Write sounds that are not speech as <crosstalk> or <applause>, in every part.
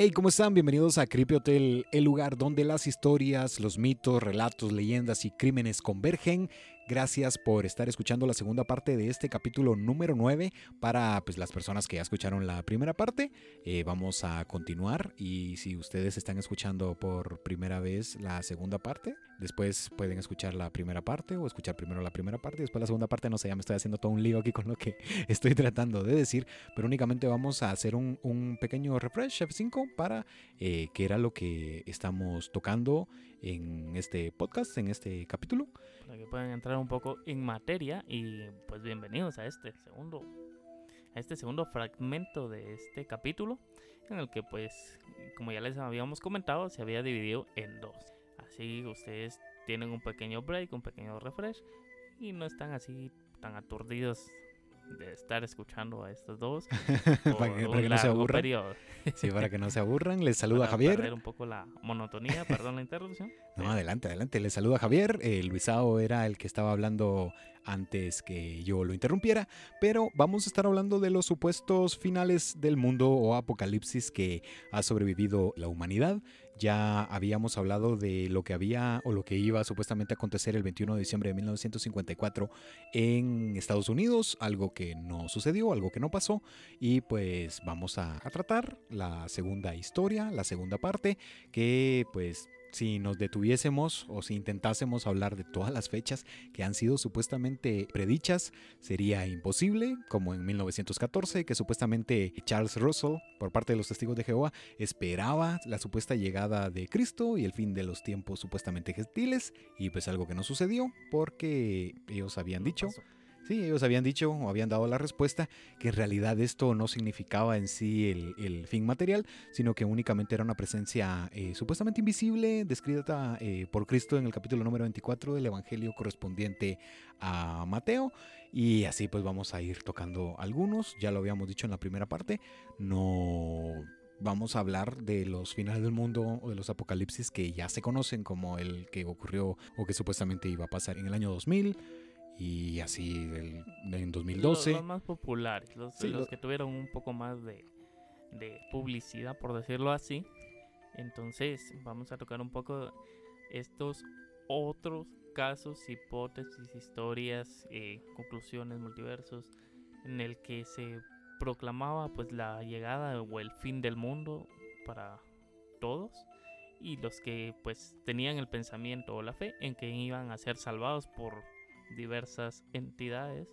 Hey, ¿cómo están? Bienvenidos a Creepy Hotel, el lugar donde las historias, los mitos, relatos, leyendas y crímenes convergen. Gracias por estar escuchando la segunda parte de este capítulo número 9. Para pues, las personas que ya escucharon la primera parte, eh, vamos a continuar. Y si ustedes están escuchando por primera vez la segunda parte, después pueden escuchar la primera parte o escuchar primero la primera parte y después la segunda parte. No sé, ya me estoy haciendo todo un lío aquí con lo que <laughs> estoy tratando de decir. Pero únicamente vamos a hacer un, un pequeño refresh F5 para eh, qué era lo que estamos tocando en este podcast, en este capítulo. Para que puedan entrar un poco en materia y pues bienvenidos a este segundo a este segundo fragmento de este capítulo en el que pues como ya les habíamos comentado se había dividido en dos. Así ustedes tienen un pequeño break, un pequeño refresh y no están así tan aturdidos de estar escuchando a estos dos. <laughs> para que, no se aburran. sí, para que no se aburran. Les <laughs> saluda para Javier. Perder un poco la monotonía, perdón la interrupción. No, adelante, adelante. Les saluda Javier. Eh, Luisao era el que estaba hablando antes que yo lo interrumpiera, pero vamos a estar hablando de los supuestos finales del mundo o apocalipsis que ha sobrevivido la humanidad. Ya habíamos hablado de lo que había o lo que iba supuestamente a acontecer el 21 de diciembre de 1954 en Estados Unidos, algo que no sucedió, algo que no pasó, y pues vamos a, a tratar la segunda historia, la segunda parte, que pues si nos detuviésemos o si intentásemos hablar de todas las fechas que han sido supuestamente predichas, sería imposible, como en 1914, que supuestamente Charles Russell, por parte de los testigos de Jehová, esperaba la supuesta llegada de Cristo y el fin de los tiempos supuestamente gentiles, y pues algo que no sucedió, porque ellos habían dicho... Sí, ellos habían dicho o habían dado la respuesta que en realidad esto no significaba en sí el, fin material, sino que únicamente era una presencia eh, supuestamente invisible descrita eh, por Cristo en el capítulo número 24 del Evangelio correspondiente a Mateo. Y así pues vamos a ir tocando algunos, ya lo habíamos dicho en la primera parte, no vamos a hablar de los finales del mundo o de los apocalipsis que ya se conocen como el que ocurrió o que supuestamente iba a pasar en el año 2000 y así en 2012. Los, más populares, los, que tuvieron un poco más de, de, publicidad, por decirlo así. Entonces, vamos a tocar un poco estos otros casos, hipótesis, historias, eh, conclusiones, multiversos, en el que se proclamaba pues la llegada o el fin del mundo para todos y los que pues tenían el pensamiento o la fe en que iban a ser salvados por diversas entidades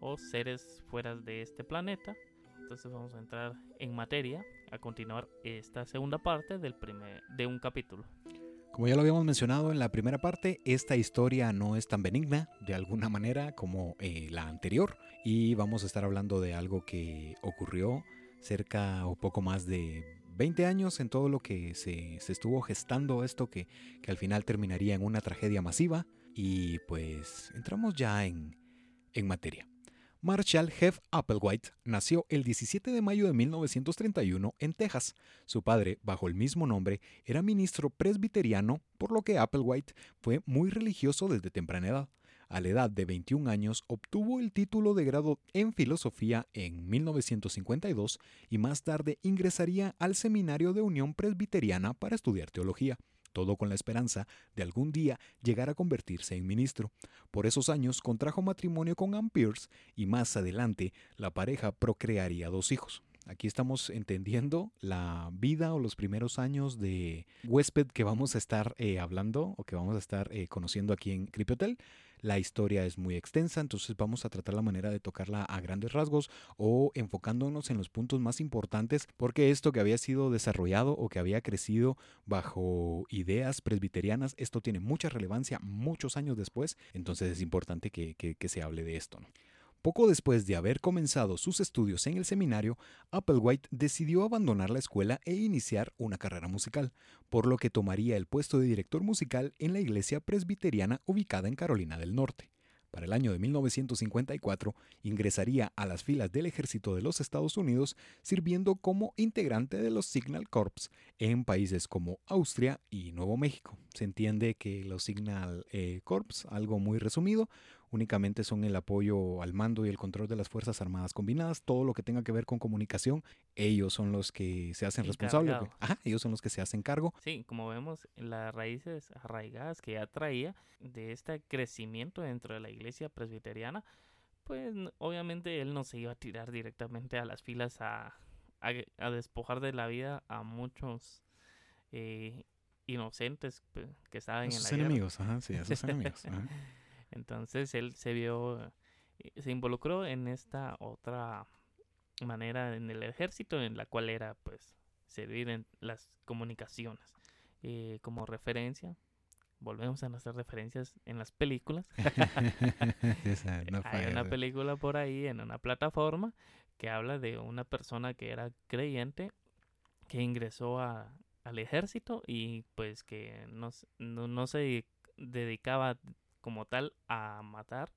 o seres fuera de este planeta. Entonces vamos a entrar en materia a continuar esta segunda parte del primer, de un capítulo. Como ya lo habíamos mencionado en la primera parte, esta historia no es tan benigna de alguna manera como eh, la anterior y vamos a estar hablando de algo que ocurrió cerca o poco más de 20 años en todo lo que se, se estuvo gestando esto que, que al final terminaría en una tragedia masiva y pues entramos ya en, en materia. Marshall Jeff Applewhite nació el 17 de mayo de 1931 en Texas. Su padre, bajo el mismo nombre, era ministro presbiteriano, por lo que Applewhite fue muy religioso desde temprana edad. A la edad de 21 años obtuvo el título de grado en filosofía en 1952 y más tarde ingresaría al Seminario de Unión Presbiteriana para estudiar teología todo con la esperanza de algún día llegar a convertirse en ministro. Por esos años contrajo matrimonio con Ann Pierce y más adelante la pareja procrearía dos hijos. Aquí estamos entendiendo la vida o los primeros años de huésped que vamos a estar eh, hablando o que vamos a estar eh, conociendo aquí en Hotel. La historia es muy extensa, entonces vamos a tratar la manera de tocarla a grandes rasgos o enfocándonos en los puntos más importantes, porque esto que había sido desarrollado o que había crecido bajo ideas presbiterianas, esto tiene mucha relevancia muchos años después, entonces es importante que, que se hable de esto. Poco después de haber comenzado sus estudios en el seminario, Applewhite decidió abandonar la escuela e iniciar una carrera musical, por lo que tomaría el puesto de director musical en la iglesia presbiteriana ubicada en Carolina del Norte. Para el año de 1954 ingresaría a las filas del ejército de los Estados Unidos sirviendo como integrante de los Signal Corps en países como Austria y Nuevo México. Se entiende que los Signal eh, Corps, algo muy resumido, únicamente son el apoyo al mando y el control de las Fuerzas Armadas Combinadas. Todo lo que tenga que ver con comunicación, ellos son los que se hacen responsables. Ajá, ellos son los que se hacen cargo. Sí, como vemos, las raíces arraigadas que ya traía de este crecimiento dentro de la iglesia presbiteriana, pues obviamente él no se iba a tirar directamente a las filas a, a, despojar de la vida a muchos eh, inocentes que estaban en la enemigos, ajá, sí, esos enemigos. <laughs> Entonces él se vio, eh, se involucró en esta otra manera en el ejército, en la cual era pues servir en las comunicaciones. Eh, como referencia, volvemos a nuestras referencias en las películas. <laughs> Hay una película por ahí en una plataforma que habla de una persona que era creyente que ingresó a, al ejército y pues que no, no, se dedicaba como tal a matar,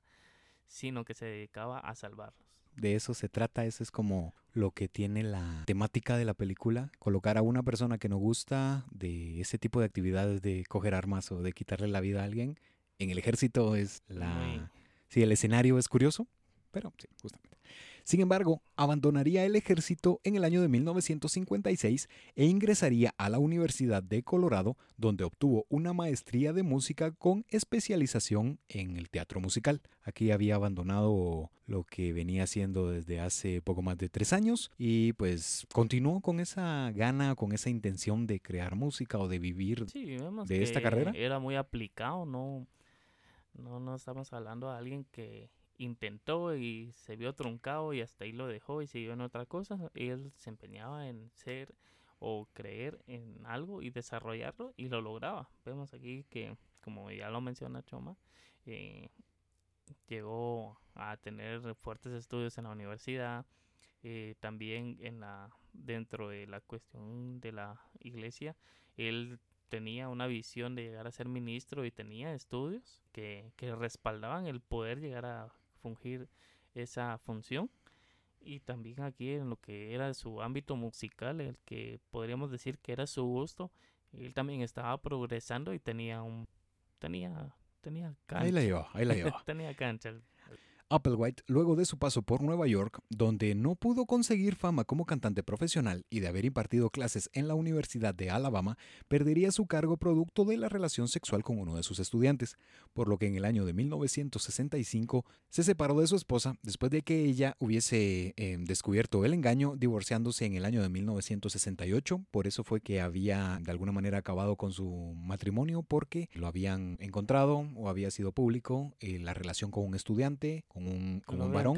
sino que se dedicaba a salvarlos. De eso se trata, eso es como lo que tiene la temática de la película, colocar a una persona que no gusta de ese tipo de actividades de coger armas o de quitarle la vida a alguien. En el ejército es la... Sí, el escenario es curioso, pero sí, justamente. Sin embargo, abandonaría el ejército en el año de 1956 e ingresaría a la Universidad de Colorado, donde obtuvo una maestría de música con especialización en el teatro musical. Aquí había abandonado lo que venía haciendo desde hace poco más de tres años y pues continuó con esa gana, con esa intención de crear música o de vivir de esta carrera. Era muy aplicado, no, no, no estamos hablando de alguien que intentó y se vio truncado y hasta ahí lo dejó y siguió en otra cosa. Él se empeñaba en ser o creer en algo y desarrollarlo y lo lograba. Vemos aquí que, como ya lo menciona Choma, eh, llegó a tener fuertes estudios en la universidad, eh, también en la dentro de la cuestión de la iglesia, él tenía una visión de llegar a ser ministro y tenía estudios que, que respaldaban el poder llegar a fungir esa función. Y también aquí en lo que era su ámbito musical, el que podríamos decir que era su gusto, él también estaba progresando y tenía un tenía tenía cancha. Ahí la lleva, ahí la <laughs> lleva. tenía cancha. Applewhite, luego de su paso por Nueva York, donde no pudo conseguir fama como cantante profesional y de haber impartido clases en la Universidad de Alabama, perdería su cargo producto de la relación sexual con uno de sus estudiantes, por lo que en el año de 1965 se separó de su esposa después de que ella hubiese eh, descubierto el engaño, divorciándose en el año de 1968. Por eso fue que había de alguna manera acabado con su matrimonio porque lo habían encontrado o había sido público eh, la relación con un estudiante, un, varón.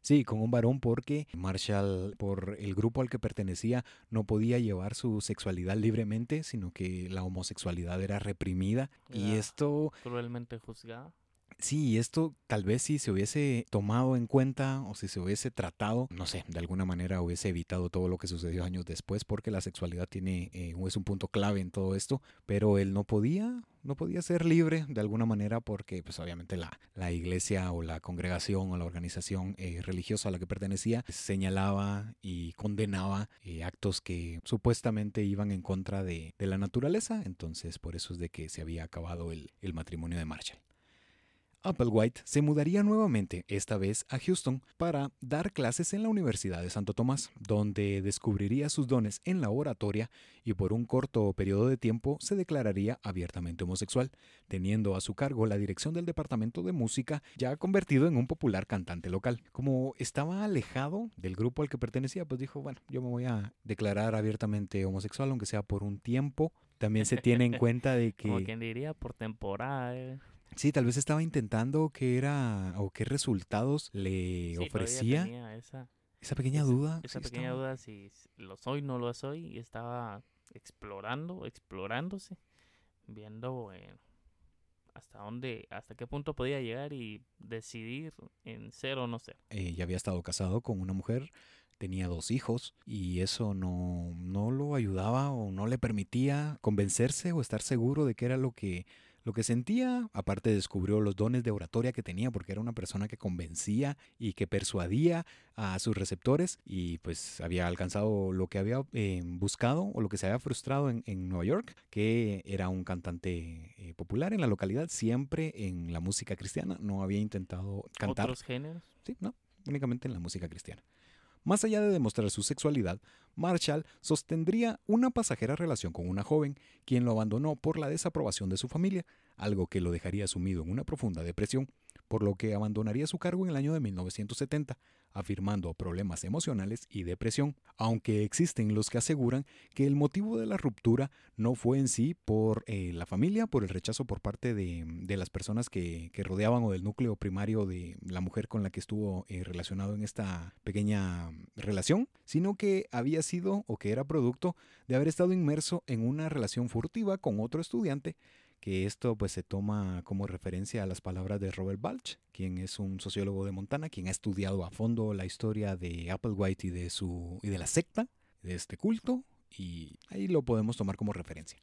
Sí, con un varón porque Marshall, por el grupo al que pertenecía, no podía llevar su sexualidad libremente, sino que la homosexualidad era reprimida. y esto... Cruelmente juzgada. Sí, esto tal vez si se hubiese tomado en cuenta o si se hubiese tratado, no sé, de alguna manera hubiese evitado todo lo que sucedió años después, porque la sexualidad tiene eh, es un punto clave en todo esto, pero él no podía, no podía ser libre de alguna manera porque pues obviamente la, la iglesia o la congregación o la organización eh, religiosa a la que pertenecía señalaba y condenaba eh, actos que supuestamente iban en contra de, de, la naturaleza, entonces por eso es de que se había acabado el, el matrimonio de Marshall. Applewhite se mudaría nuevamente, esta vez a Houston, para dar clases en la Universidad de Santo Tomás, donde descubriría sus dones en la oratoria y por un corto periodo de tiempo se declararía abiertamente homosexual, teniendo a su cargo la dirección del departamento de música, ya convertido en un popular cantante local. Como estaba alejado del grupo al que pertenecía, pues dijo, bueno, yo me voy a declarar abiertamente homosexual, aunque sea por un tiempo. También se tiene en cuenta de <laughs> que... Como quien diría, por temporada. Eh. Sí, tal vez estaba intentando qué era o qué resultados le ofrecía. Esa, esa pequeña duda. Esa pequeña duda si lo soy, no lo soy. Y estaba explorando, explorándose, viendo eh, hasta dónde, hasta qué punto podía llegar y decidir en ser o no ser. Eh, ya había estado casado con una mujer, tenía dos hijos y eso no, no lo ayudaba o no le permitía convencerse o estar seguro de qué era lo que lo que sentía, aparte descubrió los dones de oratoria que tenía porque era una persona que convencía y que persuadía a sus receptores y pues había alcanzado lo que había eh, buscado o lo que se había frustrado en, Nueva York, que era un cantante eh, popular en la localidad, siempre en la música cristiana, no había intentado cantar. ¿Otros géneros? Sí, no, únicamente en la música cristiana. Más allá de demostrar su sexualidad, Marshall sostendría una pasajera relación con una joven, quien lo abandonó por la desaprobación de su familia, algo que lo dejaría sumido en una profunda depresión, por lo que abandonaría su cargo en el año de 1970, afirmando problemas emocionales y depresión, aunque existen los que aseguran que el motivo de la ruptura no fue en sí por eh, la familia, por el rechazo por parte de, las personas que, rodeaban o del núcleo primario de la mujer con la que estuvo eh, relacionado en esta pequeña relación, sino que había sido o que era producto de haber estado inmerso en una relación furtiva con otro estudiante que esto pues se toma como referencia a las palabras de Robert Balch, quien es un sociólogo de Montana, quien ha estudiado a fondo la historia de Applewhite y de su y de la secta de este culto y ahí lo podemos tomar como referencia.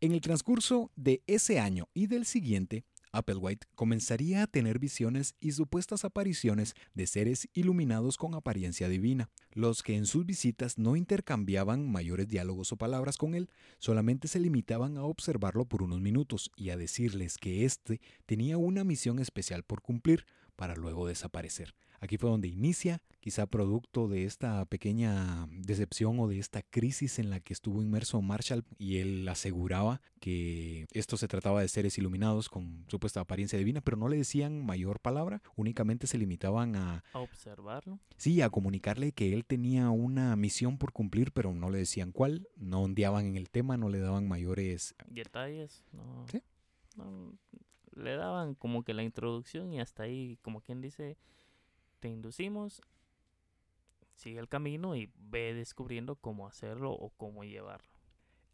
En el transcurso de ese año y del siguiente, Applewhite comenzaría a tener visiones y supuestas apariciones de seres iluminados con apariencia divina, los que en sus visitas no intercambiaban mayores diálogos o palabras con él, solamente se limitaban a observarlo por unos minutos y a decirles que éste tenía una misión especial por cumplir para luego desaparecer. Aquí fue donde inicia, quizá producto de esta pequeña decepción o de esta crisis en la que estuvo inmerso Marshall y él aseguraba que esto se trataba de seres iluminados con supuesta apariencia divina, pero no le decían mayor palabra, únicamente se limitaban a, a observarlo. Sí, a comunicarle que él tenía una misión por cumplir, pero no le decían cuál, no ondeaban en el tema, no le daban mayores detalles, no, ¿Sí? Le daban como que la introducción y hasta ahí, como quien dice, te inducimos, sigue el camino y ve descubriendo cómo hacerlo o cómo llevarlo.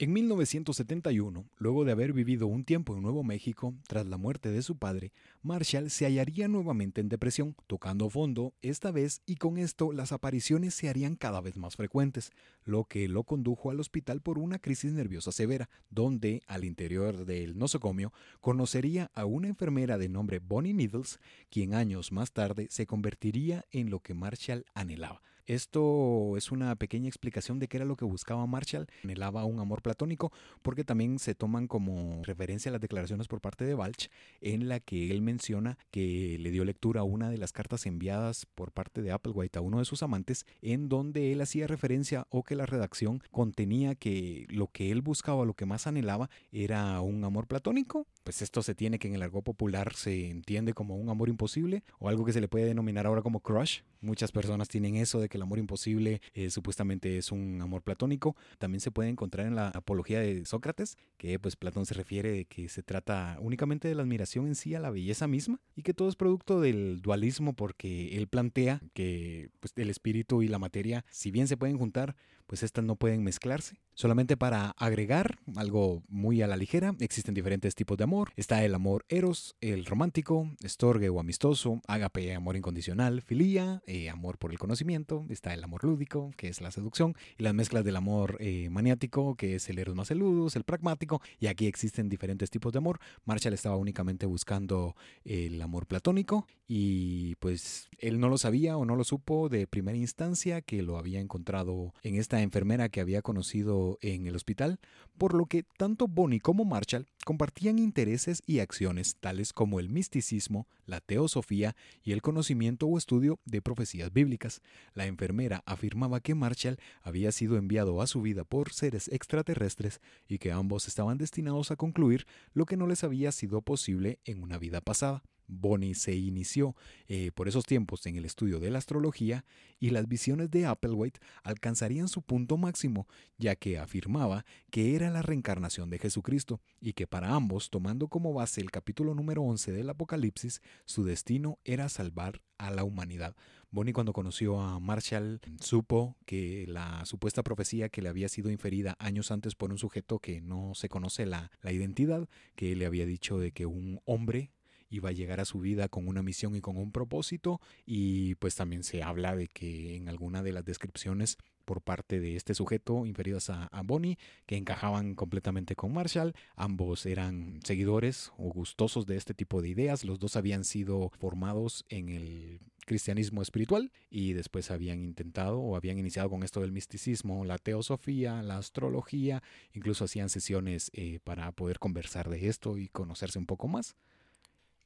En 1971, luego de haber vivido un tiempo en Nuevo México, tras la muerte de su padre, Marshall se hallaría nuevamente en depresión, tocando fondo esta vez y con esto las apariciones se harían cada vez más frecuentes, lo que lo condujo al hospital por una crisis nerviosa severa, donde, al interior del nosocomio, conocería a una enfermera de nombre Bonnie Needles, quien años más tarde se convertiría en lo que Marshall anhelaba, esto es una pequeña explicación de qué era lo que buscaba Marshall. Anhelaba un amor platónico porque también se toman como referencia las declaraciones por parte de Balch en la que él menciona que le dio lectura a una de las cartas enviadas por parte de Applewhite a uno de sus amantes en donde él hacía referencia o que la redacción contenía que lo que él buscaba, lo que más anhelaba era un amor platónico. Pues esto se tiene que en el argot popular se entiende como un amor imposible o algo que se le puede denominar ahora como crush. Muchas personas tienen eso de que el amor imposible eh, supuestamente es un amor platónico. También se puede encontrar en la apología de Sócrates, que pues Platón se refiere de que se trata únicamente de la admiración en sí a la belleza misma y que todo es producto del dualismo porque él plantea que pues, el espíritu y la materia, si bien se pueden juntar, pues estas no pueden mezclarse. Solamente para agregar algo muy a la ligera, existen diferentes tipos de amor. Está el amor eros, el romántico, estorgue o amistoso, agape, amor incondicional, filía, eh, amor por el conocimiento. Está el amor lúdico, que es la seducción, y las mezclas del amor eh, maniático, que es el eros más el el pragmático. Y aquí existen diferentes tipos de amor. Marshall estaba únicamente buscando el amor platónico y pues él no lo sabía o no lo supo de primera instancia que lo había encontrado en esta enfermera que había conocido en el hospital, por lo que tanto Bonnie como Marshall compartían intereses y acciones tales como el misticismo, la teosofía y el conocimiento o estudio de profecías bíblicas. La enfermera afirmaba que Marshall había sido enviado a su vida por seres extraterrestres y que ambos estaban destinados a concluir lo que no les había sido posible en una vida pasada. Bonnie se inició eh, por esos tiempos en el estudio de la astrología y las visiones de Applewhite alcanzarían su punto máximo, ya que afirmaba que era la reencarnación de Jesucristo y que para ambos, tomando como base el capítulo número 11 del Apocalipsis, su destino era salvar a la humanidad. Bonnie cuando conoció a Marshall supo que la supuesta profecía que le había sido inferida años antes por un sujeto que no se conoce la, la identidad, que le había dicho de que un hombre iba a llegar a su vida con una misión y con un propósito y pues también se habla de que en alguna de las descripciones por parte de este sujeto inferidas a, Bonnie que encajaban completamente con Marshall. Ambos eran seguidores o gustosos de este tipo de ideas. Los dos habían sido formados en el cristianismo espiritual y después habían intentado o habían iniciado con esto del misticismo, la teosofía, la astrología, incluso hacían sesiones eh, para poder conversar de esto y conocerse un poco más.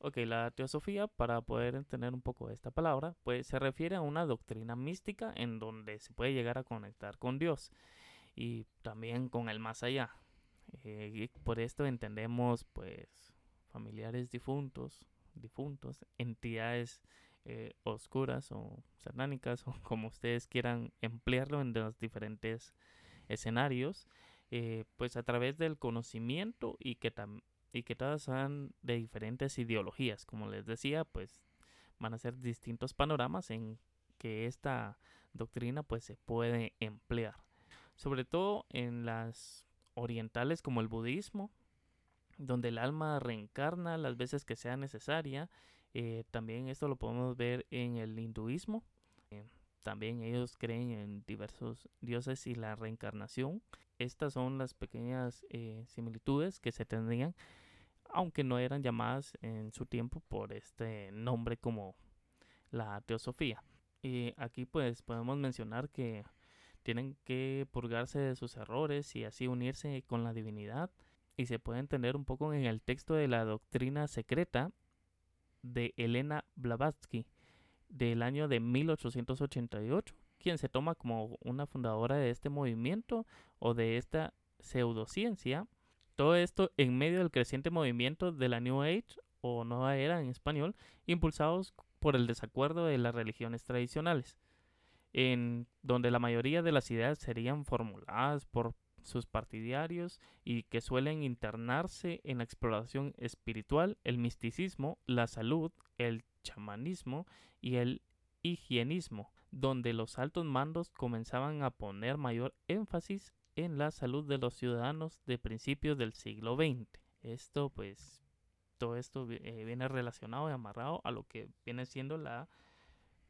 Ok, la teosofía, para poder entender un poco esta palabra, pues se refiere a una doctrina mística en donde se puede llegar a conectar con Dios y también con el más allá. Eh, por esto entendemos pues familiares difuntos, difuntos, entidades eh, oscuras o satánicas o <laughs> como ustedes quieran emplearlo en los diferentes escenarios, eh, pues a través del conocimiento y que, y que todas sean de diferentes ideologías. Como les decía, pues van a ser distintos panoramas en que esta doctrina pues se puede emplear. Sobre todo en las orientales como el budismo, donde el alma reencarna las veces que sea necesaria. Eh, también esto lo podemos ver en el hinduismo. Eh, también ellos creen en diversos dioses y la reencarnación. Estas son las pequeñas eh, similitudes que se tendrían aunque no eran llamadas en su tiempo por este nombre como la teosofía. Y aquí pues podemos mencionar que tienen que purgarse de sus errores y así unirse con la divinidad. Y se puede entender un poco en el texto de la doctrina secreta de Elena Blavatsky del año de 1888, quien se toma como una fundadora de este movimiento o de esta pseudociencia todo esto en medio del creciente movimiento de la New Age o Nueva Era en español, impulsados por el desacuerdo de las religiones tradicionales, en donde la mayoría de las ideas serían formuladas por sus partidarios y que suelen internarse en la exploración espiritual, el misticismo, la salud, el chamanismo y el higienismo, donde los altos mandos comenzaban a poner mayor énfasis en la salud de los ciudadanos de principios del siglo XX. Esto pues todo esto eh, viene relacionado y amarrado a lo que viene siendo la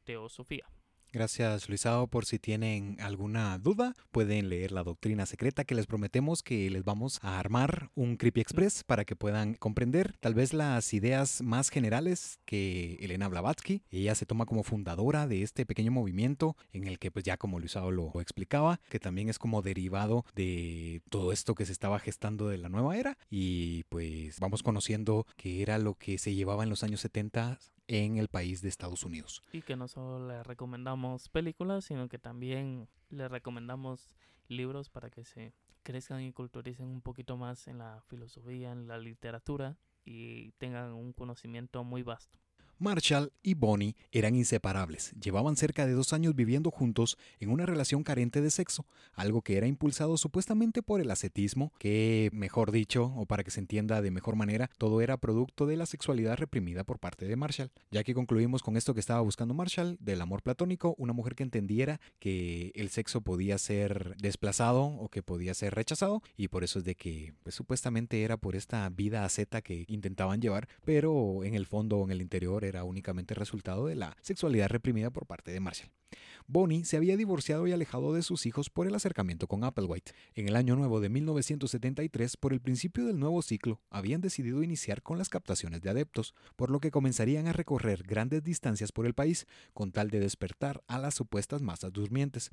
teosofía. Gracias Luisao por si tienen alguna duda pueden leer la doctrina secreta que les prometemos que les vamos a armar un Creepy Express para que puedan comprender tal vez las ideas más generales que Elena Blavatsky. Ella se toma como fundadora de este pequeño movimiento en el que pues ya como Luisao lo explicaba que también es como derivado de todo esto que se estaba gestando de la nueva era y pues vamos conociendo que era lo que se llevaba en los años 70 en el país de Estados Unidos. Y que no solo le recomendamos películas, sino que también le recomendamos libros para que se crezcan y culturicen un poquito más en la filosofía, en la literatura y tengan un conocimiento muy vasto. Marshall y Bonnie eran inseparables, llevaban cerca de dos años viviendo juntos en una relación carente de sexo, algo que era impulsado supuestamente por el ascetismo, que, mejor dicho, o para que se entienda de mejor manera, todo era producto de la sexualidad reprimida por parte de Marshall. Ya que concluimos con esto que estaba buscando Marshall, del amor platónico, una mujer que entendiera que el sexo podía ser desplazado o que podía ser rechazado, y por eso es de que pues, supuestamente era por esta vida asceta que intentaban llevar, pero en el fondo o en el interior era únicamente resultado de la sexualidad reprimida por parte de Marshall. Bonnie se había divorciado y alejado de sus hijos por el acercamiento con Applewhite. En el año nuevo de 1973, por el principio del nuevo ciclo, habían decidido iniciar con las captaciones de adeptos, por lo que comenzarían a recorrer grandes distancias por el país con tal de despertar a las supuestas masas durmientes,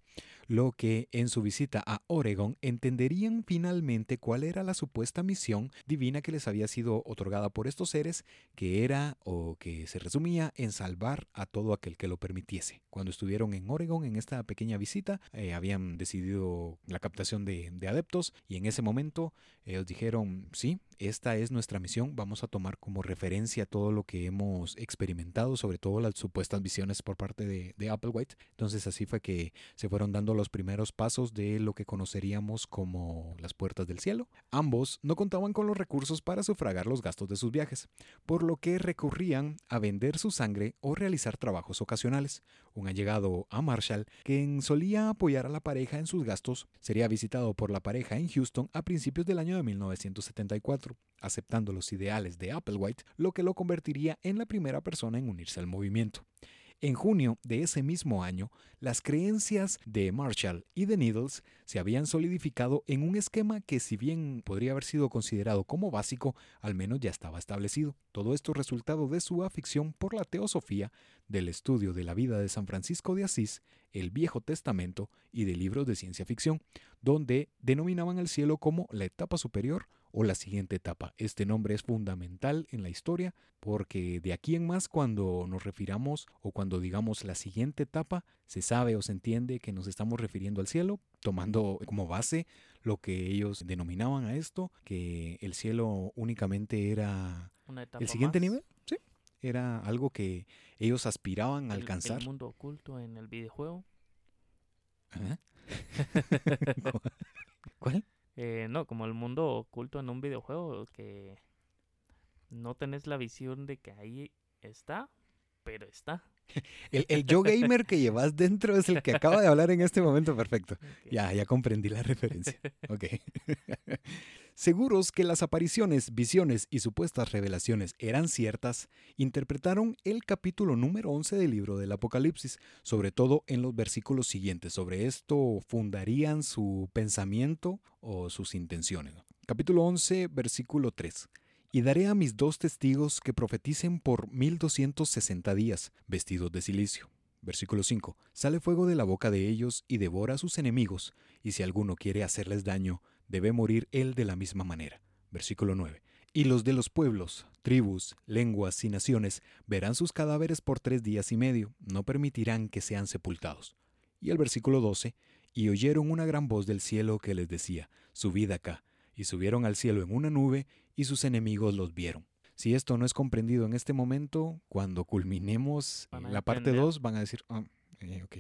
lo que en su visita a Oregon entenderían finalmente cuál era la supuesta misión divina que les había sido otorgada por estos seres, que era o que se resumía en salvar a todo aquel que lo permitiese. Cuando estuvieron en Oregon en esta pequeña visita. Eh, habían decidido la captación de, adeptos y en ese momento ellos dijeron, sí, esta es nuestra misión, vamos a tomar como referencia todo lo que hemos experimentado, sobre todo las supuestas visiones por parte de, de Applewhite. Entonces así fue que se fueron dando los primeros pasos de lo que conoceríamos como las puertas del cielo. Ambos no contaban con los recursos para sufragar los gastos de sus viajes, por lo que recurrían a vender su sangre o realizar trabajos ocasionales. Un allegado a Marshall, quien solía apoyar a la pareja en sus gastos, sería visitado por la pareja en Houston a principios del año de 1974, aceptando los ideales de Applewhite, lo que lo convertiría en la primera persona en unirse al movimiento. En junio de ese mismo año, las creencias de Marshall y de Needles se habían solidificado en un esquema que si bien podría haber sido considerado como básico, al menos ya estaba establecido. Todo esto resultado de su afición por la teosofía, del estudio de la vida de San Francisco de Asís, el Viejo Testamento y de libros de ciencia ficción, donde denominaban al cielo como la etapa superior o la siguiente etapa. Este nombre es fundamental en la historia porque de aquí en más cuando nos refiramos o cuando digamos la siguiente etapa, se sabe o se entiende que nos estamos refiriendo al cielo, tomando como base lo que ellos denominaban a esto, que el cielo únicamente era el siguiente nivel. Sí, era algo que ellos aspiraban a alcanzar. El mundo oculto en el videojuego. ¿Ah? <laughs> <laughs> ¿Cuál? Eh, no, como el mundo oculto en un videojuego que no tenés la visión de que ahí está, pero está. <laughs> El, el yo gamer que llevas dentro es el que acaba de hablar en este momento. Perfecto. <laughs> Ya, ya comprendí la referencia. Ok. <laughs> Seguros que las apariciones, visiones y supuestas revelaciones eran ciertas, interpretaron el capítulo número 11 del libro del Apocalipsis, sobre todo en los versículos siguientes. Sobre esto fundarían su pensamiento o sus intenciones. Capítulo 11, versículo 3. Y daré a mis dos testigos que profeticen por 1260 días, vestidos de silicio. Versículo 5. Sale fuego de la boca de ellos y devora a sus enemigos, y si alguno quiere hacerles daño, debe morir él de la misma manera. Versículo 9. Y los de los pueblos, tribus, lenguas y naciones verán sus cadáveres por tres días y medio, no permitirán que sean sepultados. Y el versículo 12. Y oyeron una gran voz del cielo que les decía, Subid acá, y subieron al cielo en una nube, y sus enemigos los vieron. Si esto no es comprendido en este momento, cuando culminemos la parte 2 van a decir, ah, eh, ok,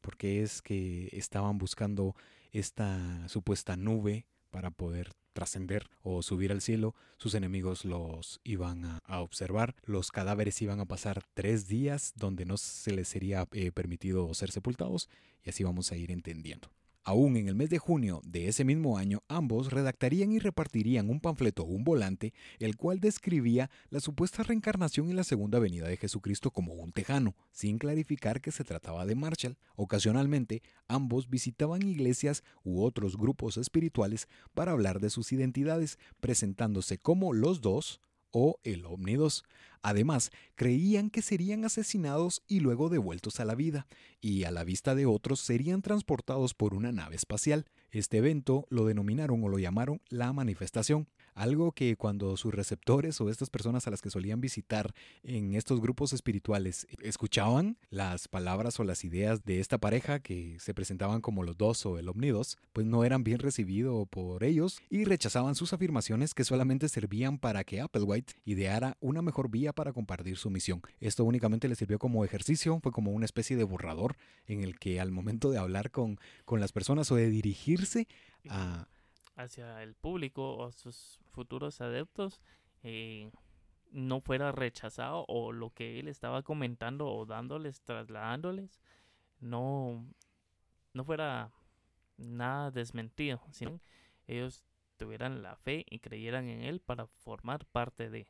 porque es que estaban buscando esta supuesta nube para poder trascender o subir al cielo, sus enemigos los iban a, observar, los cadáveres iban a pasar tres días donde no se les sería eh, permitido ser sepultados y así vamos a ir entendiendo. Aún en el mes de junio de ese mismo año, ambos redactarían y repartirían un panfleto o un volante, el cual describía la supuesta reencarnación y la segunda venida de Jesucristo como un tejano, sin clarificar que se trataba de Marshall. Ocasionalmente, ambos visitaban iglesias u otros grupos espirituales para hablar de sus identidades, presentándose como los dos o el Omnidos. Además, creían que serían asesinados y luego devueltos a la vida, y a la vista de otros serían transportados por una nave espacial. Este evento lo denominaron o lo llamaron la manifestación, algo que cuando sus receptores o estas personas a las que solían visitar en estos grupos espirituales escuchaban las palabras o las ideas de esta pareja que se presentaban como los dos o el omnidos, pues no eran bien recibidos por ellos y rechazaban sus afirmaciones que solamente servían para que Applewhite ideara una mejor vía para compartir su misión. Esto únicamente le sirvió como ejercicio, fue como una especie de borrador en el que al momento de hablar con, con las personas o de dirigirse a hacia el público o sus futuros adeptos eh, no fuera rechazado o lo que él estaba comentando o dándoles, trasladándoles, no, no fuera nada desmentido, sino ellos tuvieran la fe y creyeran en él para formar parte de.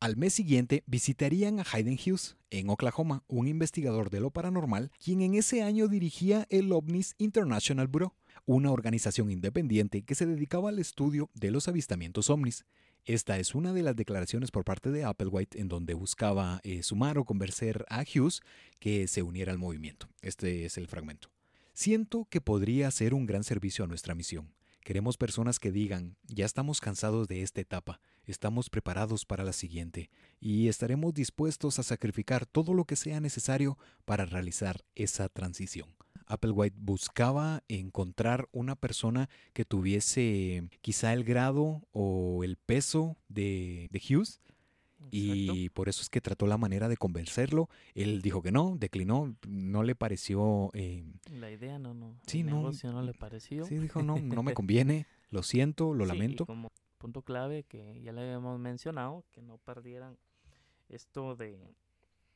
Al mes siguiente visitarían a Hayden Hughes en Oklahoma, un investigador de lo paranormal, quien en ese año dirigía el OVNIS International Bureau una organización independiente que se dedicaba al estudio de los avistamientos ovnis. Esta es una de las declaraciones por parte de Applewhite en donde buscaba eh, sumar o convencer a Hughes que se uniera al movimiento. Este es el fragmento. Siento que podría ser un gran servicio a nuestra misión. Queremos personas que digan, ya estamos cansados de esta etapa, estamos preparados para la siguiente, y estaremos dispuestos a sacrificar todo lo que sea necesario para realizar esa transición. Applewhite buscaba encontrar una persona que tuviese quizá el grado o el peso de, Hughes. Y por eso es que trató la manera de convencerlo. Él dijo que no, declinó, no le pareció... Eh, la idea no, no. Sí, el no, negocio no le pareció. Sí, dijo no, no me <laughs> conviene, lo siento, lo lamento. como punto clave que ya le habíamos mencionado, que no perdieran esto de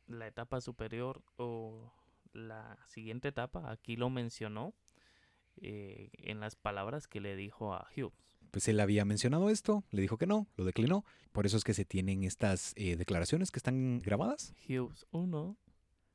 la etapa superior o la siguiente etapa, aquí lo mencionó eh, en las palabras que le dijo a Hughes. Pues él había mencionado esto, le dijo que no, lo declinó. Por eso es que se tienen estas eh, declaraciones que están grabadas. Hughes 1,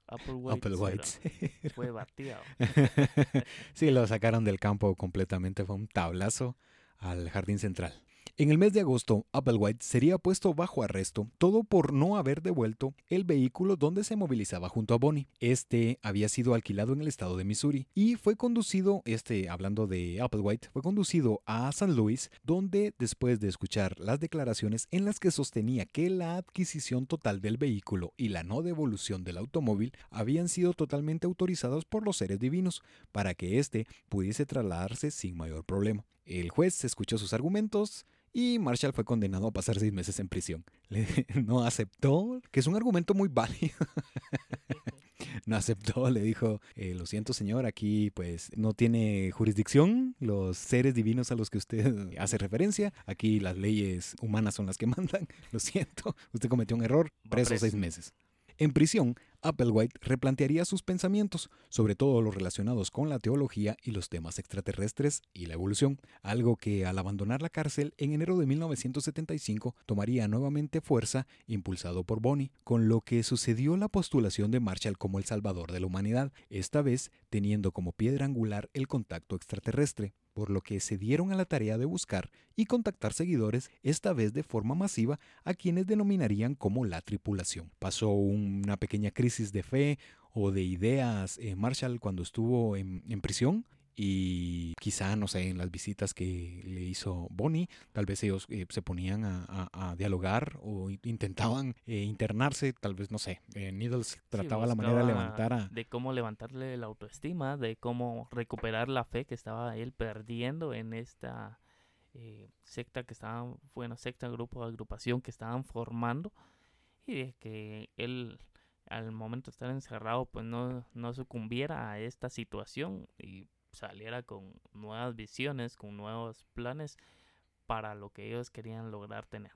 Applewhite, fue bateado. <laughs> sí, lo sacaron del campo completamente, fue un tablazo al jardín central. En el mes de agosto, Applewhite sería puesto bajo arresto, todo por no haber devuelto el vehículo donde se movilizaba junto a Bonnie. Este había sido alquilado en el estado de Missouri y fue conducido, este hablando de Applewhite, fue conducido a San Luis, donde después de escuchar las declaraciones en las que sostenía que la adquisición total del vehículo y la no devolución del automóvil habían sido totalmente autorizados por los seres divinos para que éste pudiese trasladarse sin mayor problema. El juez escuchó sus argumentos, y Marshall fue condenado a pasar seis meses en prisión. <laughs> no aceptó, que es un argumento muy válido. <laughs> no aceptó, le dijo, eh, lo siento señor, aquí pues no tiene jurisdicción los seres divinos a los que usted hace referencia, aquí las leyes humanas son las que <laughs> mandan, lo siento, usted cometió un error, preso seis meses. En prisión, Applewhite replantearía sus pensamientos, sobre todo los relacionados con la teología y los temas extraterrestres y la evolución, algo que al abandonar la cárcel en enero de 1975 tomaría nuevamente fuerza impulsado por Bonnie, con lo que sucedió la postulación de Marshall como el salvador de la humanidad, esta vez teniendo como piedra angular el contacto extraterrestre por lo que se dieron a la tarea de buscar y contactar seguidores, esta vez de forma masiva, a quienes denominarían como la tripulación. Pasó una pequeña crisis de fe o de ideas en Marshall cuando estuvo en prisión y quizá, no sé, en las visitas que le hizo Bonnie, tal vez ellos eh, se ponían a, dialogar o intentaban eh, internarse, tal vez, no sé, eh, Needles trataba la manera de levantar a... De cómo levantarle la autoestima, de cómo recuperar la fe que estaba él perdiendo en esta secta que estaban, bueno, secta, grupo, agrupación que estaban formando y de que él al momento de estar encerrado pues no, no sucumbiera a esta situación y saliera con nuevas visiones, con nuevos planes para lo que ellos querían lograr tener.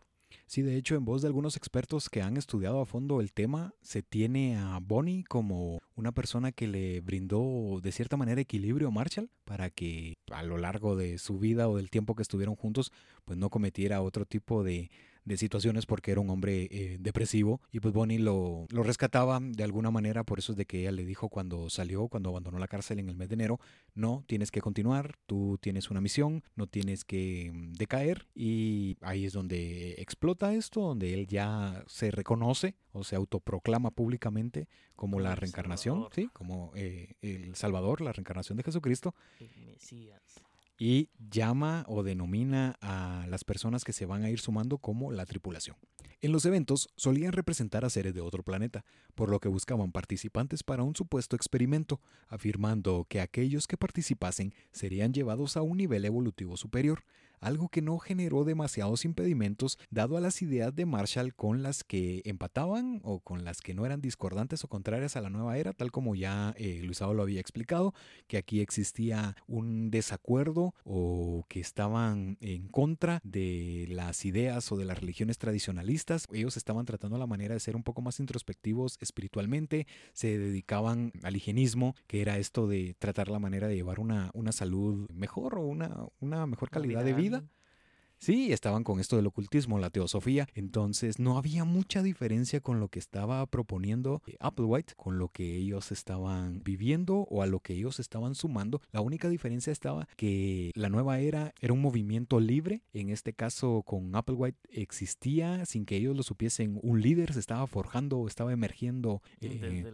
Sí, de hecho, en voz de algunos expertos que han estudiado a fondo el tema, se tiene a Bonnie como una persona que le brindó de cierta manera equilibrio a Marshall para que a lo largo de su vida o del tiempo que estuvieron juntos, pues no cometiera otro tipo de, de situaciones porque era un hombre eh, depresivo y pues Bonnie lo, lo, rescataba de alguna manera, por eso es de que ella le dijo cuando salió, cuando abandonó la cárcel en el mes de enero, no, tienes que continuar, tú tienes una misión, no tienes que mm, decaer y ahí es donde explota esto, donde él ya se reconoce o se autoproclama públicamente como la reencarnación, sí, como eh, el Salvador, la reencarnación de Jesucristo. El Mesías y llama o denomina a las personas que se van a ir sumando como la tripulación. En los eventos solían representar a seres de otro planeta, por lo que buscaban participantes para un supuesto experimento, afirmando que aquellos que participasen serían llevados a un nivel evolutivo superior, algo que no generó demasiados impedimentos dado a las ideas de Marshall con las que empataban o con las que no eran discordantes o contrarias a la nueva era, tal como ya eh, Luisado lo había explicado, que aquí existía un desacuerdo o que estaban en contra de las ideas o de las religiones tradicionalistas. Ellos estaban tratando la manera de ser un poco más introspectivos espiritualmente, se dedicaban al higienismo, que era esto de tratar la manera de llevar una, una salud mejor o una, una mejor calidad de vida Sí, estaban con esto del ocultismo, la teosofía, entonces no había mucha diferencia con lo que estaba proponiendo Applewhite, con lo que ellos estaban viviendo o a lo que ellos estaban sumando. La única diferencia estaba que la nueva era era un movimiento libre, en este caso con Applewhite existía sin que ellos lo supiesen, un líder se estaba forjando, estaba emergiendo. Eh,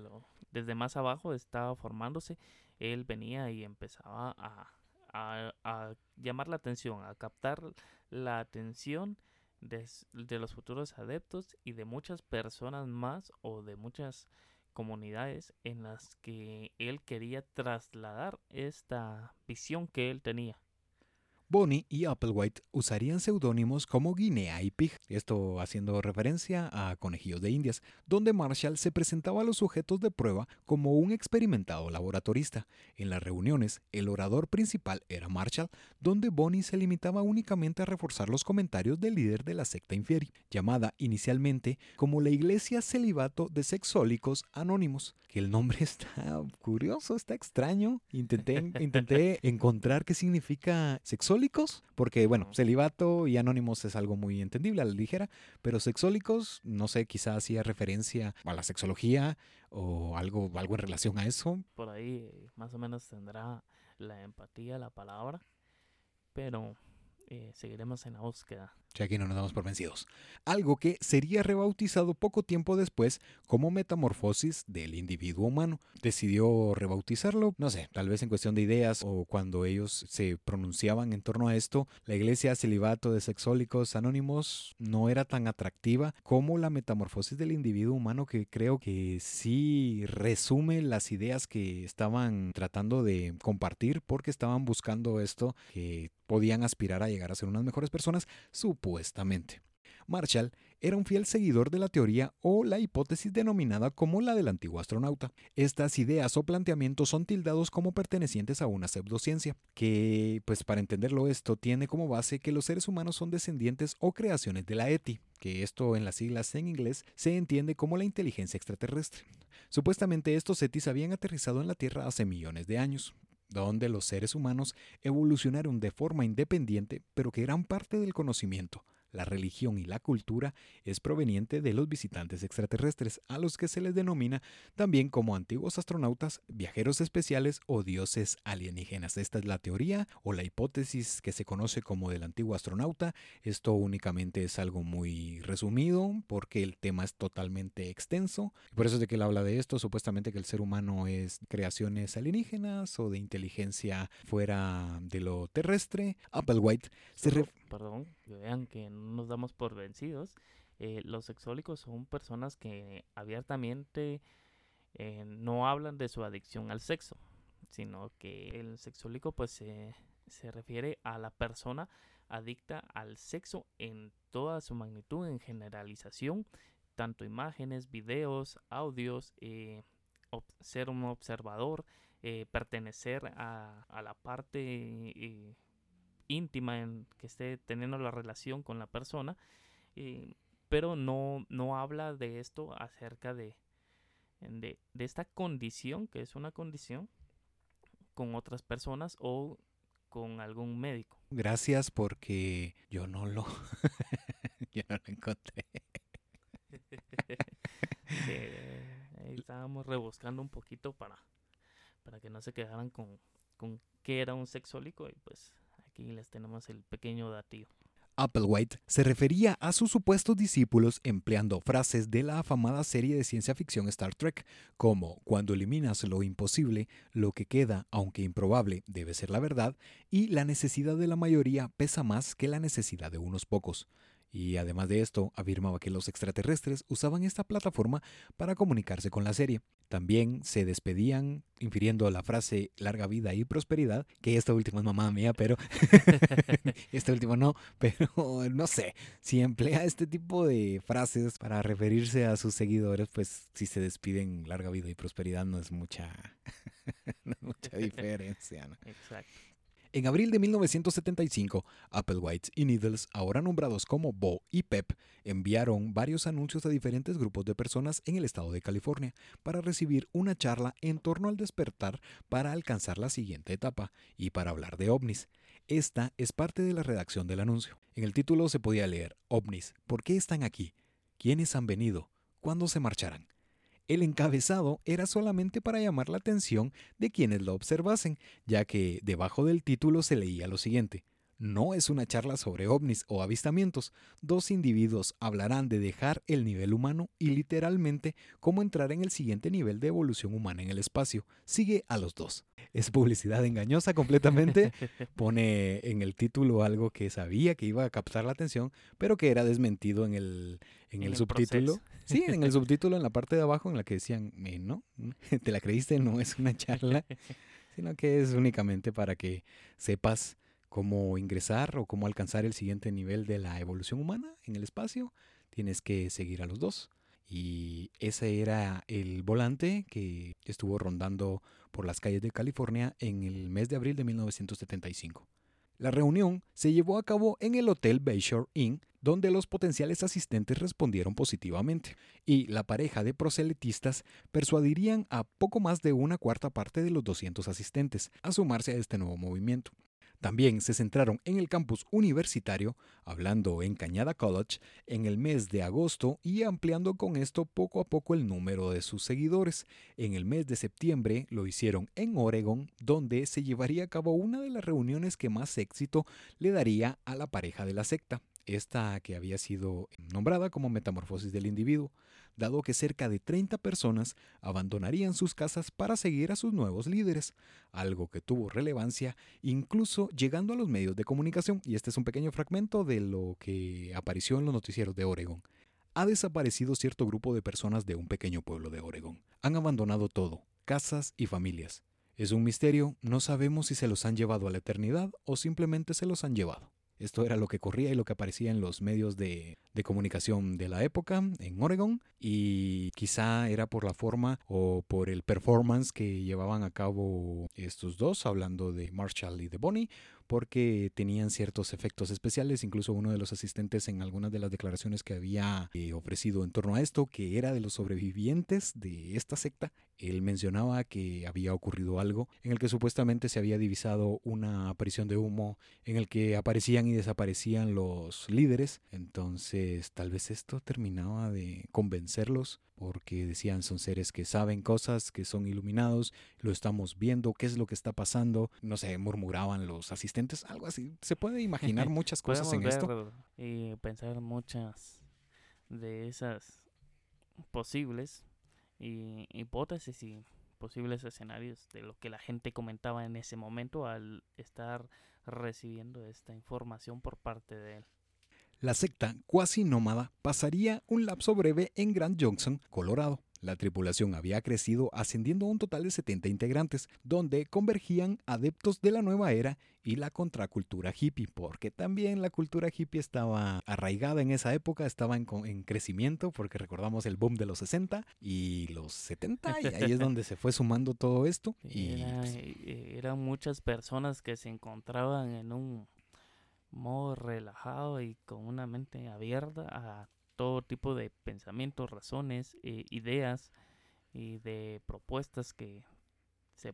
desde más abajo estaba formándose, él venía y empezaba a a, llamar la atención, a captar la atención de, de, los futuros adeptos y de muchas personas más o de muchas comunidades en las que él quería trasladar esta visión que él tenía. Bonnie y Applewhite usarían seudónimos como Guinea y Pig, esto haciendo referencia a conejillos de indias, donde Marshall se presentaba a los sujetos de prueba como un experimentado laboratorista. En las reuniones, el orador principal era Marshall, donde Bonnie se limitaba únicamente a reforzar los comentarios del líder de la secta Infieri, llamada inicialmente como la Iglesia Celibato de Sexólicos Anónimos, que el nombre <laughs> está curioso, está extraño. Intenté, intenté <laughs> encontrar qué significa sexólico sexólicos, porque bueno, celibato y anónimos es algo muy entendible a la ligera, pero sexólicos, no sé, quizás hacía referencia a la sexología o algo, algo en relación a eso. Por ahí más o menos tendrá la empatía la palabra, pero eh, seguiremos en la búsqueda. Ya aquí no nos damos por vencidos. Algo que sería rebautizado poco tiempo después como metamorfosis del individuo humano. Decidió rebautizarlo, no sé, tal vez en cuestión de ideas o cuando ellos se pronunciaban en torno a esto, la iglesia celibato de sexólicos anónimos no era tan atractiva como la metamorfosis del individuo humano que creo que sí resume las ideas que estaban tratando de compartir porque estaban buscando esto que podían aspirar a llegar a ser unas mejores personas, supuestamente. Marshall era un fiel seguidor de la teoría o la hipótesis denominada como la del antiguo astronauta. Estas ideas o planteamientos son tildados como pertenecientes a una pseudociencia, que, pues para entenderlo esto, tiene como base que los seres humanos son descendientes o creaciones de la ETI, que esto en las siglas en inglés se entiende como la inteligencia extraterrestre. Supuestamente estos ETIs habían aterrizado en la Tierra hace millones de años, donde los seres humanos evolucionaron de forma independiente, pero que eran parte del conocimiento, la religión y la cultura es proveniente de los visitantes extraterrestres, a los que se les denomina también como antiguos astronautas, viajeros especiales o dioses alienígenas. Esta es la teoría o la hipótesis que se conoce como del antiguo astronauta. Esto únicamente es algo muy resumido porque el tema es totalmente extenso. Por eso es de que él habla de esto, supuestamente que el ser humano es creaciones alienígenas o de inteligencia fuera de lo terrestre. Applewhite se perdón, vean que no nos damos por vencidos. Eh, los sexólicos son personas que abiertamente eh, no hablan de su adicción al sexo, sino que el sexólico pues se refiere a la persona adicta al sexo en toda su magnitud, en generalización, tanto imágenes, videos, audios, eh, ser un observador, pertenecer a, a, la parte íntima en que esté teniendo la relación con la persona, eh, pero no, no habla de esto acerca de, de, de, esta condición, que es una condición con otras personas o con algún médico. Gracias porque yo no lo, <laughs> yo no lo encontré. <laughs> estábamos rebuscando un poquito para, para que no se quedaran con, con qué era un sexólico y pues Aquí les tenemos el pequeño datío. Applewhite se refería a sus supuestos discípulos empleando frases de la afamada serie de ciencia ficción Star Trek, como cuando eliminas lo imposible, lo que queda, aunque improbable, debe ser la verdad, y la necesidad de la mayoría pesa más que la necesidad de unos pocos. Y además de esto, afirmaba que los extraterrestres usaban esta plataforma para comunicarse con la serie. También se despedían infiriendo la frase larga vida y prosperidad, que esta última es mamá mía, pero <laughs> esta última no, <laughs> pero no sé, si emplea este tipo de frases para referirse a sus seguidores, pues si se despiden larga vida y prosperidad no es mucha, <laughs> no es mucha diferencia. ¿no? Exacto. En abril de 1975, Applewhite y Needles, ahora nombrados como Bo y Pep, enviaron varios anuncios a diferentes grupos de personas en el estado de California para recibir una charla en torno al despertar para alcanzar la siguiente etapa y para hablar de ovnis. Esta es parte de la redacción del anuncio. En el título se podía leer OVNIs, ¿por qué están aquí? ¿Quiénes han venido? ¿Cuándo se marcharán? El encabezado era solamente para llamar la atención de quienes lo observasen, ya que debajo del título se leía lo siguiente. No es una charla sobre ovnis o avistamientos. Dos individuos hablarán de dejar el nivel humano y literalmente cómo entrar en el siguiente nivel de evolución humana en el espacio. Sigue a los dos. Es publicidad engañosa completamente. <laughs> Pone en el título algo que sabía que iba a captar la atención, pero que era desmentido en el, en, el, subtítulo. Sí, en el <laughs> subtítulo en la parte de abajo en la que decían, no, <laughs> te la creíste, no es una charla, sino que es únicamente para que sepas cómo ingresar o cómo alcanzar el siguiente nivel de la evolución humana en el espacio, tienes que seguir a los dos. Y ese era el volante que estuvo rondando por las calles de California en el mes de abril de 1975. La reunión se llevó a cabo en el Hotel Bayshore Inn, donde los potenciales asistentes respondieron positivamente, y la pareja de proselitistas persuadirían a poco más de una cuarta parte de los 200 asistentes a sumarse a este nuevo movimiento. También se centraron en el campus universitario, hablando en Cañada College, en el mes de agosto y ampliando con esto poco a poco el número de sus seguidores. En el mes de septiembre lo hicieron en Oregon, donde se llevaría a cabo una de las reuniones que más éxito le daría a la pareja de la secta, esta que había sido nombrada como Metamorfosis del Individuo dado que cerca de 30 personas abandonarían sus casas para seguir a sus nuevos líderes, algo que tuvo relevancia incluso llegando a los medios de comunicación, y este es un pequeño fragmento de lo que apareció en los noticieros de Oregon. Ha desaparecido cierto grupo de personas de un pequeño pueblo de Oregon. Han abandonado todo, casas y familias. Es un misterio, no sabemos si se los han llevado a la eternidad o simplemente se los han llevado. Esto era lo que corría y lo que aparecía en los medios de, comunicación de la época en Oregon y quizá era por la forma o por el performance que llevaban a cabo estos dos, hablando de Marshall y de Bonnie, porque tenían ciertos efectos especiales, incluso uno de los asistentes en algunas de las declaraciones que había eh, ofrecido en torno a esto, que era de los sobrevivientes de esta secta, él mencionaba que había ocurrido algo en el que supuestamente se había divisado una aparición de humo en el que aparecían y desaparecían los líderes, entonces tal vez esto terminaba de convencerlos porque decían son seres que saben cosas, que son iluminados, lo estamos viendo, qué es lo que está pasando, no sé, murmuraban los asistentes, algo así. Se puede imaginar <laughs> muchas cosas en esto. Y pensar muchas de esas posibles y hipótesis y posibles escenarios de lo que la gente comentaba en ese momento al estar recibiendo esta información por parte de él. La secta cuasi nómada pasaría un lapso breve en Grand Junction, Colorado. La tripulación había crecido ascendiendo a un total de 70 integrantes, donde convergían adeptos de la nueva era y la contracultura hippie, porque también la cultura hippie estaba arraigada en esa época, estaba en, crecimiento, porque recordamos el boom de los 60 y los 70, y ahí es donde se fue sumando todo esto. Y pues eh, eran muchas personas que se encontraban en un modo relajado y con una mente abierta a todo tipo de pensamientos, razones, eh, ideas y de propuestas que se,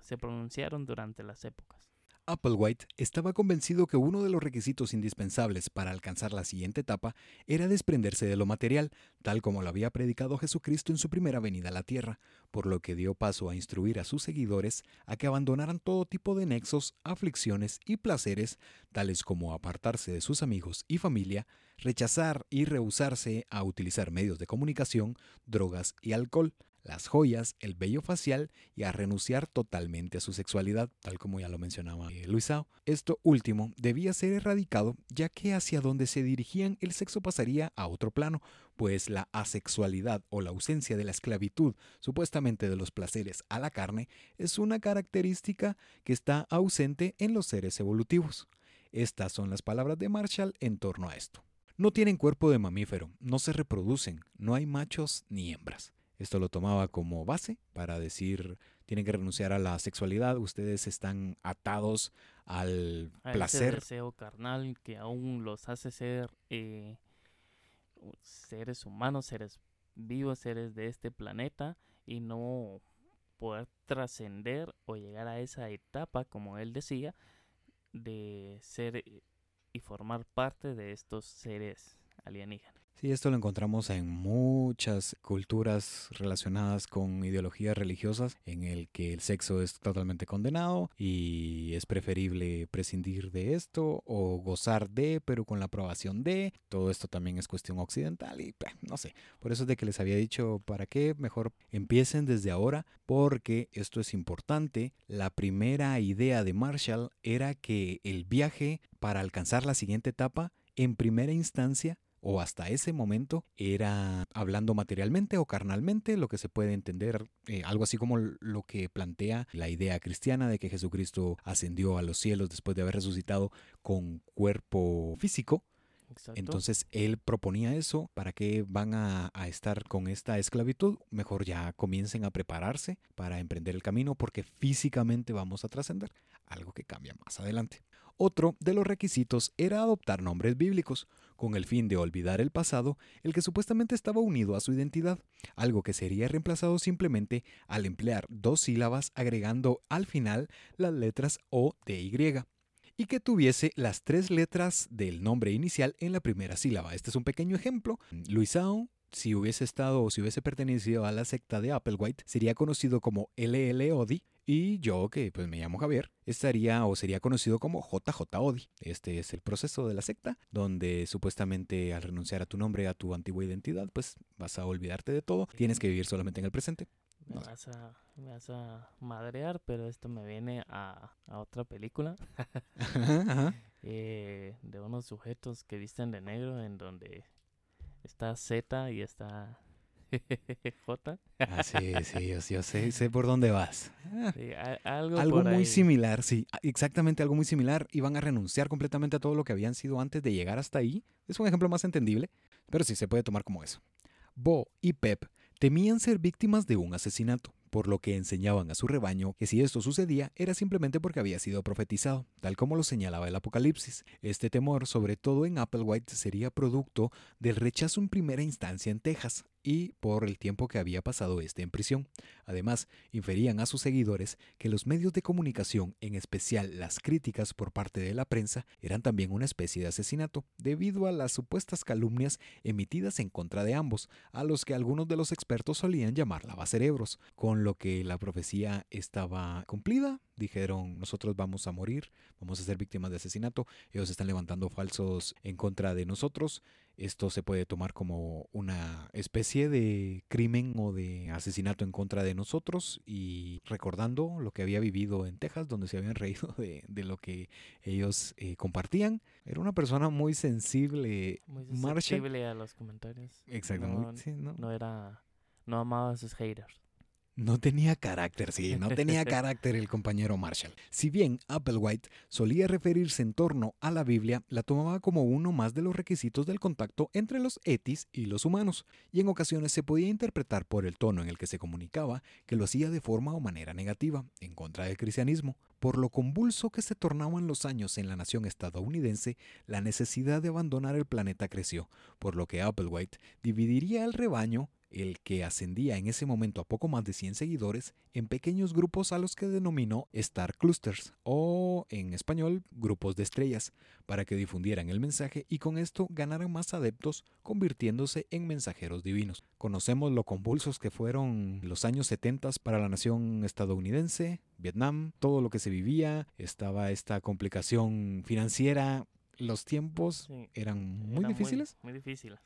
se pronunciaron durante las épocas. Applewhite estaba convencido que uno de los requisitos indispensables para alcanzar la siguiente etapa era desprenderse de lo material, tal como lo había predicado Jesucristo en su primera venida a la tierra, por lo que dio paso a instruir a sus seguidores a que abandonaran todo tipo de nexos, aflicciones y placeres, tales como apartarse de sus amigos y familia, rechazar y rehusarse a utilizar medios de comunicación, drogas y alcohol, las joyas, el vello facial y a renunciar totalmente a su sexualidad, tal como ya lo mencionaba eh, Luisao. Esto último debía ser erradicado ya que hacia donde se dirigían el sexo pasaría a otro plano, pues la asexualidad o la ausencia de la esclavitud, supuestamente de los placeres a la carne, es una característica que está ausente en los seres evolutivos. Estas son las palabras de Marshall en torno a esto. No tienen cuerpo de mamífero, no se reproducen, no hay machos ni hembras. Esto lo tomaba como base para decir, tienen que renunciar a la sexualidad, ustedes están atados al placer. Ese deseo carnal que aún los hace ser eh, seres humanos, seres vivos, seres de este planeta y no poder trascender o llegar a esa etapa, como él decía, de ser y formar parte de estos seres alienígenas. Sí, esto lo encontramos en muchas culturas relacionadas con ideologías religiosas, en el que el sexo es totalmente condenado y es preferible prescindir de esto o gozar de, pero con la aprobación de. Todo esto también es cuestión occidental y pues, no sé. Por eso es de que les había dicho para qué mejor empiecen desde ahora, porque esto es importante. La primera idea de Marshall era que el viaje para alcanzar la siguiente etapa en primera instancia o hasta ese momento era hablando materialmente o carnalmente, lo que se puede entender eh, algo así como lo que plantea la idea cristiana de que Jesucristo ascendió a los cielos después de haber resucitado con cuerpo físico. Entonces él proponía eso, ¿para qué van a, a, estar con esta esclavitud? Mejor ya comiencen a prepararse para emprender el camino porque físicamente vamos a trascender, algo que cambia más adelante. Otro de los requisitos era adoptar nombres bíblicos, con el fin de olvidar el pasado, el que supuestamente estaba unido a su identidad, algo que sería reemplazado simplemente al emplear dos sílabas agregando al final las letras O de Y. y que tuviese las tres letras del nombre inicial en la primera sílaba. Este es un pequeño ejemplo. Luisao si hubiese estado o si hubiese pertenecido a la secta de Applewhite, sería conocido como LL Odi y yo, que pues me llamo Javier, estaría o sería conocido como JJ Odi. Este es el proceso de la secta, donde supuestamente al renunciar a tu nombre, a tu antigua identidad, pues vas a olvidarte de todo, tienes que vivir solamente en el presente. Me, vas, a, me vas a madrear, pero esto me viene a, a otra película <laughs> eh, de unos sujetos que visten de negro en donde está Z y está J. Ah, sí, sí, yo, sé, <laughs> sé, por dónde vas. algo, algo muy similar, sí, exactamente algo muy similar. Iban a renunciar completamente a todo lo que habían sido antes de llegar hasta ahí. Es un ejemplo más entendible, pero sí se puede tomar como eso. Bo y Pep temían ser víctimas de un asesinato por lo que enseñaban a su rebaño que si esto sucedía era simplemente porque había sido profetizado, tal como lo señalaba el Apocalipsis. Este temor, sobre todo en Applewhite, sería producto del rechazo en primera instancia en Texas, y por el tiempo que había pasado este en prisión. Además, inferían a sus seguidores que los medios de comunicación, en especial las críticas por parte de la prensa, eran también una especie de asesinato, debido a las supuestas calumnias emitidas en contra de ambos, a los que algunos de los expertos solían llamar lavacerebros, con lo que la profecía estaba cumplida. Dijeron, nosotros vamos a morir, vamos a ser víctimas de asesinato, ellos están levantando falsos en contra de nosotros, esto se puede tomar como una especie de crimen o de asesinato en contra de nosotros y recordando lo que había vivido en Texas, donde se habían <laughs> reído de, lo que ellos eh, compartían. Era una persona muy sensible. Muy sensible a los comentarios. Exactamente. No, no era... No amaba a sus haters. No tenía carácter, sí, no tenía <laughs> carácter el compañero Marshall. Si bien Applewhite solía referirse en torno a la Biblia, la tomaba como uno más de los requisitos del contacto entre los etis y los humanos, y en ocasiones se podía interpretar por el tono en el que se comunicaba que lo hacía de forma o manera negativa, en contra del cristianismo. Por lo convulso que se tornaban los años en la nación estadounidense, la necesidad de abandonar el planeta creció, por lo que Applewhite dividiría el rebaño el que ascendía en ese momento a poco más de 100 seguidores, en pequeños grupos a los que denominó Star Clusters, o en español, grupos de estrellas, para que difundieran el mensaje y con esto ganaran más adeptos, convirtiéndose en mensajeros divinos. Conocemos lo convulsos que fueron los años 70 para la nación estadounidense, Vietnam, todo lo que se vivía, estaba esta complicación financiera, los tiempos eran muy difíciles. muy difíciles.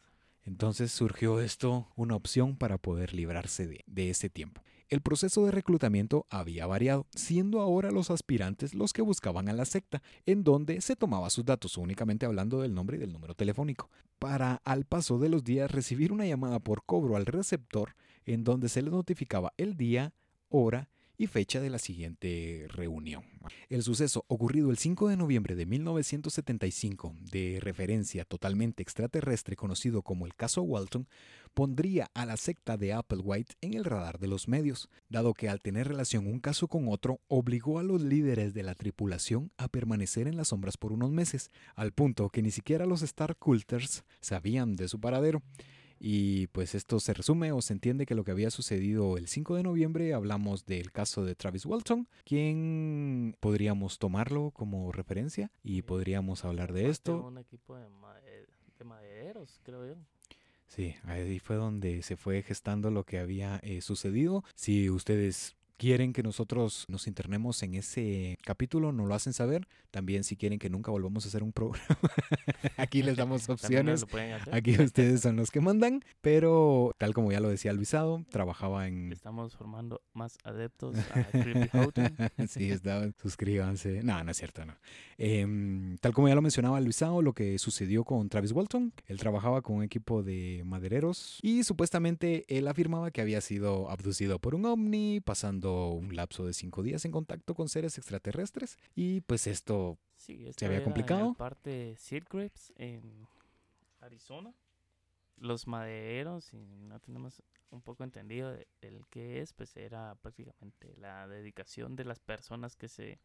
Entonces surgió esto una opción para poder librarse de, ese tiempo. El proceso de reclutamiento había variado, siendo ahora los aspirantes los que buscaban a la secta, en donde se tomaba sus datos únicamente hablando del nombre y del número telefónico, para al paso de los días recibir una llamada por cobro al receptor en donde se les notificaba el día, hora y fecha de la siguiente reunión. El suceso ocurrido el 5 de noviembre de 1975, de referencia totalmente extraterrestre conocido como el caso Walton, pondría a la secta de Applewhite en el radar de los medios, dado que al tener relación un caso con otro, obligó a los líderes de la tripulación a permanecer en las sombras por unos meses, al punto que ni siquiera los Star Culters sabían de su paradero. Y pues esto se resume o se entiende que lo que había sucedido el 5 de noviembre hablamos del caso de Travis Walton, quien podríamos tomarlo como referencia y podríamos hablar de esto. Un equipo de, madereros, creo yo. Sí, ahí fue donde se fue gestando lo que había eh, sucedido. Si ustedes quieren que nosotros nos internemos en ese capítulo, nos lo hacen saber. También si quieren que nunca volvamos a hacer un <laughs> programa, aquí les damos <laughs> opciones. Aquí <laughs> ustedes son los que mandan, pero tal como ya lo decía Luisado, trabajaba en... Estamos formando más adeptos a Creepy sí, suscríbanse. No, no es cierto, no. Em, tal como ya lo mencionaba Luisado, lo que sucedió con Travis Walton, él trabajaba con un equipo de madereros y supuestamente él afirmaba que había sido abducido por un ovni, pasando un lapso de cinco días en contacto con seres extraterrestres y pues esto se había complicado. En parte Grips en Arizona. Los madereros, si no tenemos un poco entendido el que es, pues era prácticamente la dedicación de las personas que se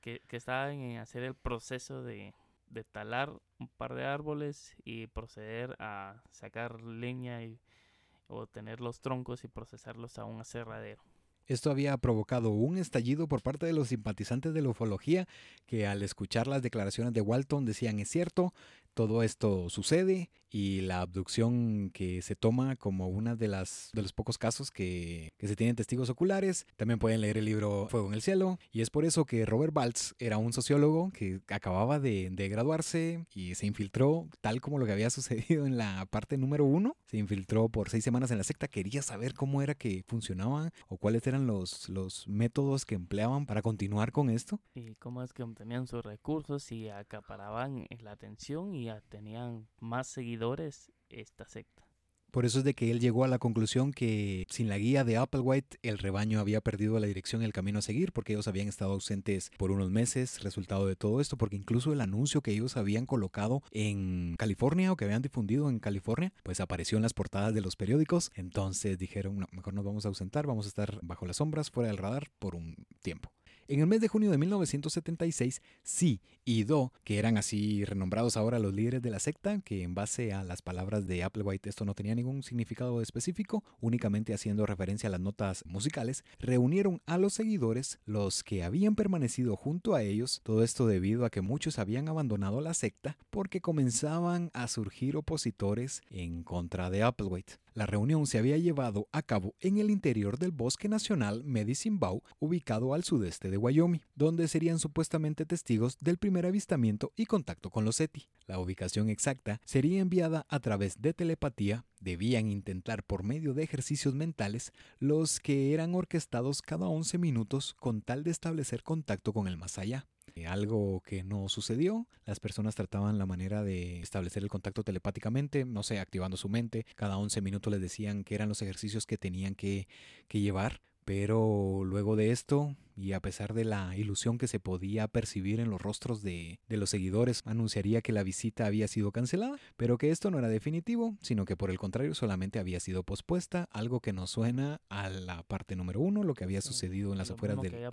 que, que estaban en hacer el proceso de, de talar un par de árboles y proceder a sacar leña y, o tener los troncos y procesarlos a un aserradero. Esto había provocado un estallido por parte de los simpatizantes de la ufología que al escuchar las declaraciones de Walton decían es cierto, todo esto sucede y la abducción que se toma como una de las de los pocos casos que, se tienen testigos oculares. También pueden leer el libro Fuego en el cielo y es por eso que Robert Baltz era un sociólogo que acababa de, de graduarse y se infiltró tal como lo que había <laughs> sucedido en la parte número uno. Se infiltró por seis semanas en la secta, quería saber cómo era que funcionaban o cuáles eran los, los métodos que empleaban para continuar con esto. Y cómo es que obtenían sus recursos y acaparaban la atención tenían más seguidores esta secta. Por eso es de que él llegó a la conclusión que sin la guía de Applewhite el rebaño había perdido la dirección y el camino a seguir porque ellos habían estado ausentes por unos meses, resultado de todo esto, porque incluso el anuncio que ellos habían colocado en California o que habían difundido en California, pues apareció en las portadas de los periódicos. Entonces dijeron, no, mejor nos vamos a ausentar, vamos a estar bajo las sombras, fuera del radar por un tiempo. En el mes de junio de 1976, Si y Do, que eran así renombrados ahora los líderes de la secta, que en base a las palabras de Applewhite esto no tenía ningún significado específico, únicamente haciendo referencia a las notas musicales, reunieron a los seguidores, los que habían permanecido junto a ellos, todo esto debido a que muchos habían abandonado la secta porque comenzaban a surgir opositores en contra de Applewhite. La reunión se había llevado a cabo en el interior del Bosque Nacional Medicine Bow, ubicado al sudeste de Wyoming, donde serían supuestamente testigos del primer avistamiento y contacto con los SETI. La ubicación exacta sería enviada a través de telepatía, debían intentar por medio de ejercicios mentales los que eran orquestados cada 11 minutos con tal de establecer contacto con el más allá. Eh, algo que no sucedió. Las personas trataban la manera de establecer el contacto telepáticamente, no sé, activando su mente. Cada 11 minutos les decían que eran los ejercicios que tenían que, que llevar. Pero luego de esto, y a pesar de la ilusión que se podía percibir en los rostros de, de, los seguidores, anunciaría que la visita había sido cancelada, pero que esto no era definitivo, sino que por el contrario solamente había sido pospuesta, algo que nos suena a la parte número uno, lo que había sucedido en las afueras del... que había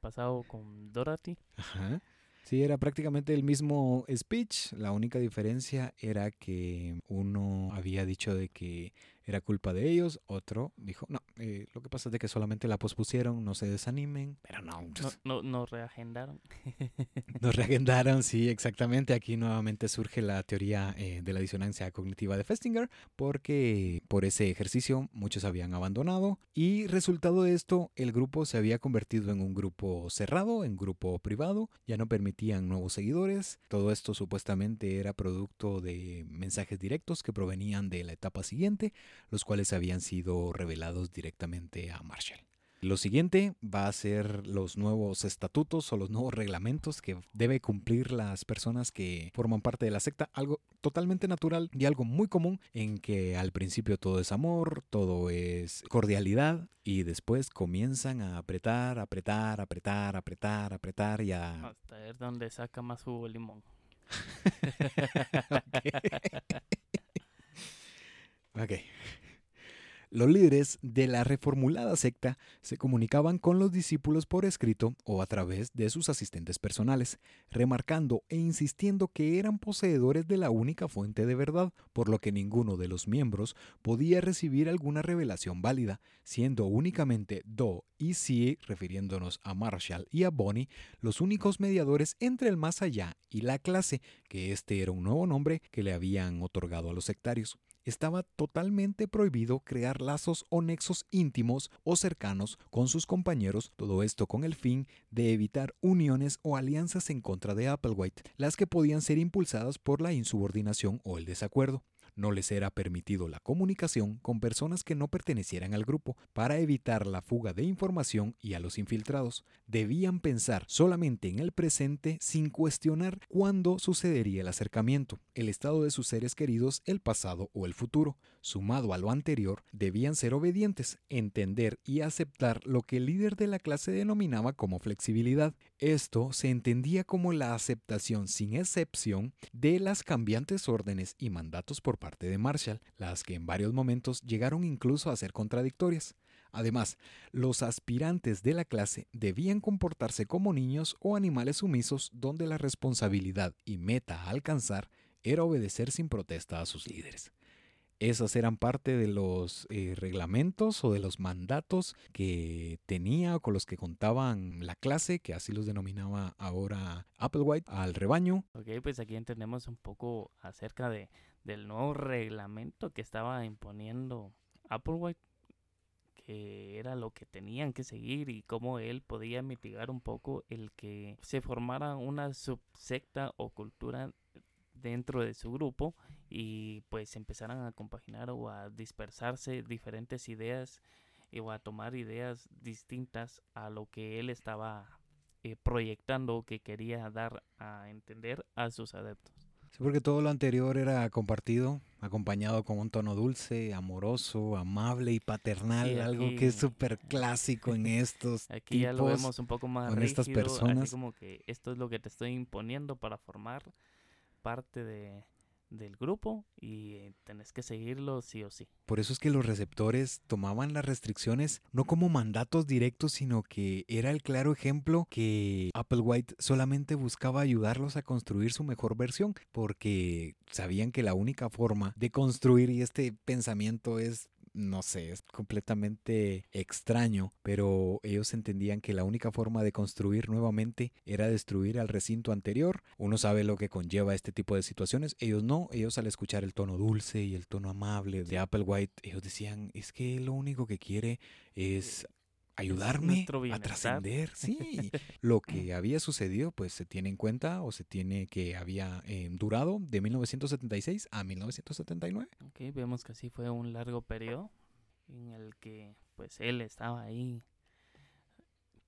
pasado con Dorothy. Ajá. Sí, era prácticamente el mismo speech. La única diferencia era que uno había dicho de que era culpa de ellos. Otro dijo, no, eh, lo que pasa es de que solamente la pospusieron, no se desanimen. Pero no. No, no nos reagendaron. <laughs> nos reagendaron, sí, exactamente. Aquí nuevamente surge la teoría eh, de la disonancia cognitiva de Festinger, porque por ese ejercicio muchos habían abandonado y resultado de esto, el grupo se había convertido en un grupo cerrado, en grupo privado, ya no permitían nuevos seguidores. Todo esto supuestamente era producto de mensajes directos que provenían de la etapa siguiente los cuales habían sido revelados directamente a Marshall. Lo siguiente va a ser los nuevos estatutos o los nuevos reglamentos que debe cumplir las personas que forman parte de la secta, algo totalmente natural y algo muy común en que al principio todo es amor, todo es cordialidad y después comienzan a apretar, apretar, apretar, apretar, apretar y a... Hasta ver dónde saca más jugo el limón. <laughs> Ok. Los líderes de la reformulada secta se comunicaban con los discípulos por escrito o a través de sus asistentes personales, remarcando e insistiendo que eran poseedores de la única fuente de verdad, por lo que ninguno de los miembros podía recibir alguna revelación válida, siendo únicamente Do y Si, refiriéndonos a Marshall y a Bonnie, los únicos mediadores entre el más allá y la clase, que este era un nuevo nombre que le habían otorgado a los sectarios estaba totalmente prohibido crear lazos o nexos íntimos o cercanos con sus compañeros, todo esto con el fin de evitar uniones o alianzas en contra de Applewhite, las que podían ser impulsadas por la insubordinación o el desacuerdo. No les era permitido la comunicación con personas que no pertenecieran al grupo para evitar la fuga de información y a los infiltrados. Debían pensar solamente en el presente sin cuestionar cuándo sucedería el acercamiento, el estado de sus seres queridos, el pasado o el futuro. Sumado a lo anterior, debían ser obedientes, entender y aceptar lo que el líder de la clase denominaba como flexibilidad. Esto se entendía como la aceptación sin excepción de las cambiantes órdenes y mandatos por parte de Marshall, las que en varios momentos llegaron incluso a ser contradictorias. Además, los aspirantes de la clase debían comportarse como niños o animales sumisos donde la responsabilidad y meta a alcanzar era obedecer sin protesta a sus líderes. Esas eran parte de los eh, reglamentos o de los mandatos que tenía o con los que contaban la clase, que así los denominaba ahora Applewhite, al rebaño. Ok, pues aquí entendemos un poco acerca de, del nuevo reglamento que estaba imponiendo Applewhite que era lo que tenían que seguir y cómo él podía mitigar un poco el que se formara una subsecta o cultura dentro de su grupo y pues empezaran a compaginar o a dispersarse diferentes ideas o a tomar ideas distintas a lo que él estaba eh, proyectando o que quería dar a entender a sus adeptos. Sí, porque todo lo anterior era compartido, acompañado con un tono dulce, amoroso, amable y paternal, algo que es súper clásico en estos <laughs> Aquí ya lo vemos un poco más con estas personas. como que esto es lo que te estoy imponiendo para formar parte de, del grupo y eh, tenés que seguirlo sí o sí. Por eso es que los receptores tomaban las restricciones no como mandatos directos, sino que era el claro ejemplo que Applewhite solamente buscaba ayudarlos a construir su mejor versión, porque sabían que la única forma de construir, y este pensamiento es no sé, es completamente extraño, pero ellos entendían que la única forma de construir nuevamente era destruir al recinto anterior. Uno sabe lo que conlleva este tipo de situaciones, ellos no, ellos al escuchar el tono dulce y el tono amable de Applewhite, ellos decían, es que lo único que quiere es ayudarme a trascender. Sí, lo que <laughs> había sucedido, pues se tiene en cuenta o se tiene que había eh, durado de 1976 a 1979. Ok, vemos que así fue un largo periodo en el que pues él estaba ahí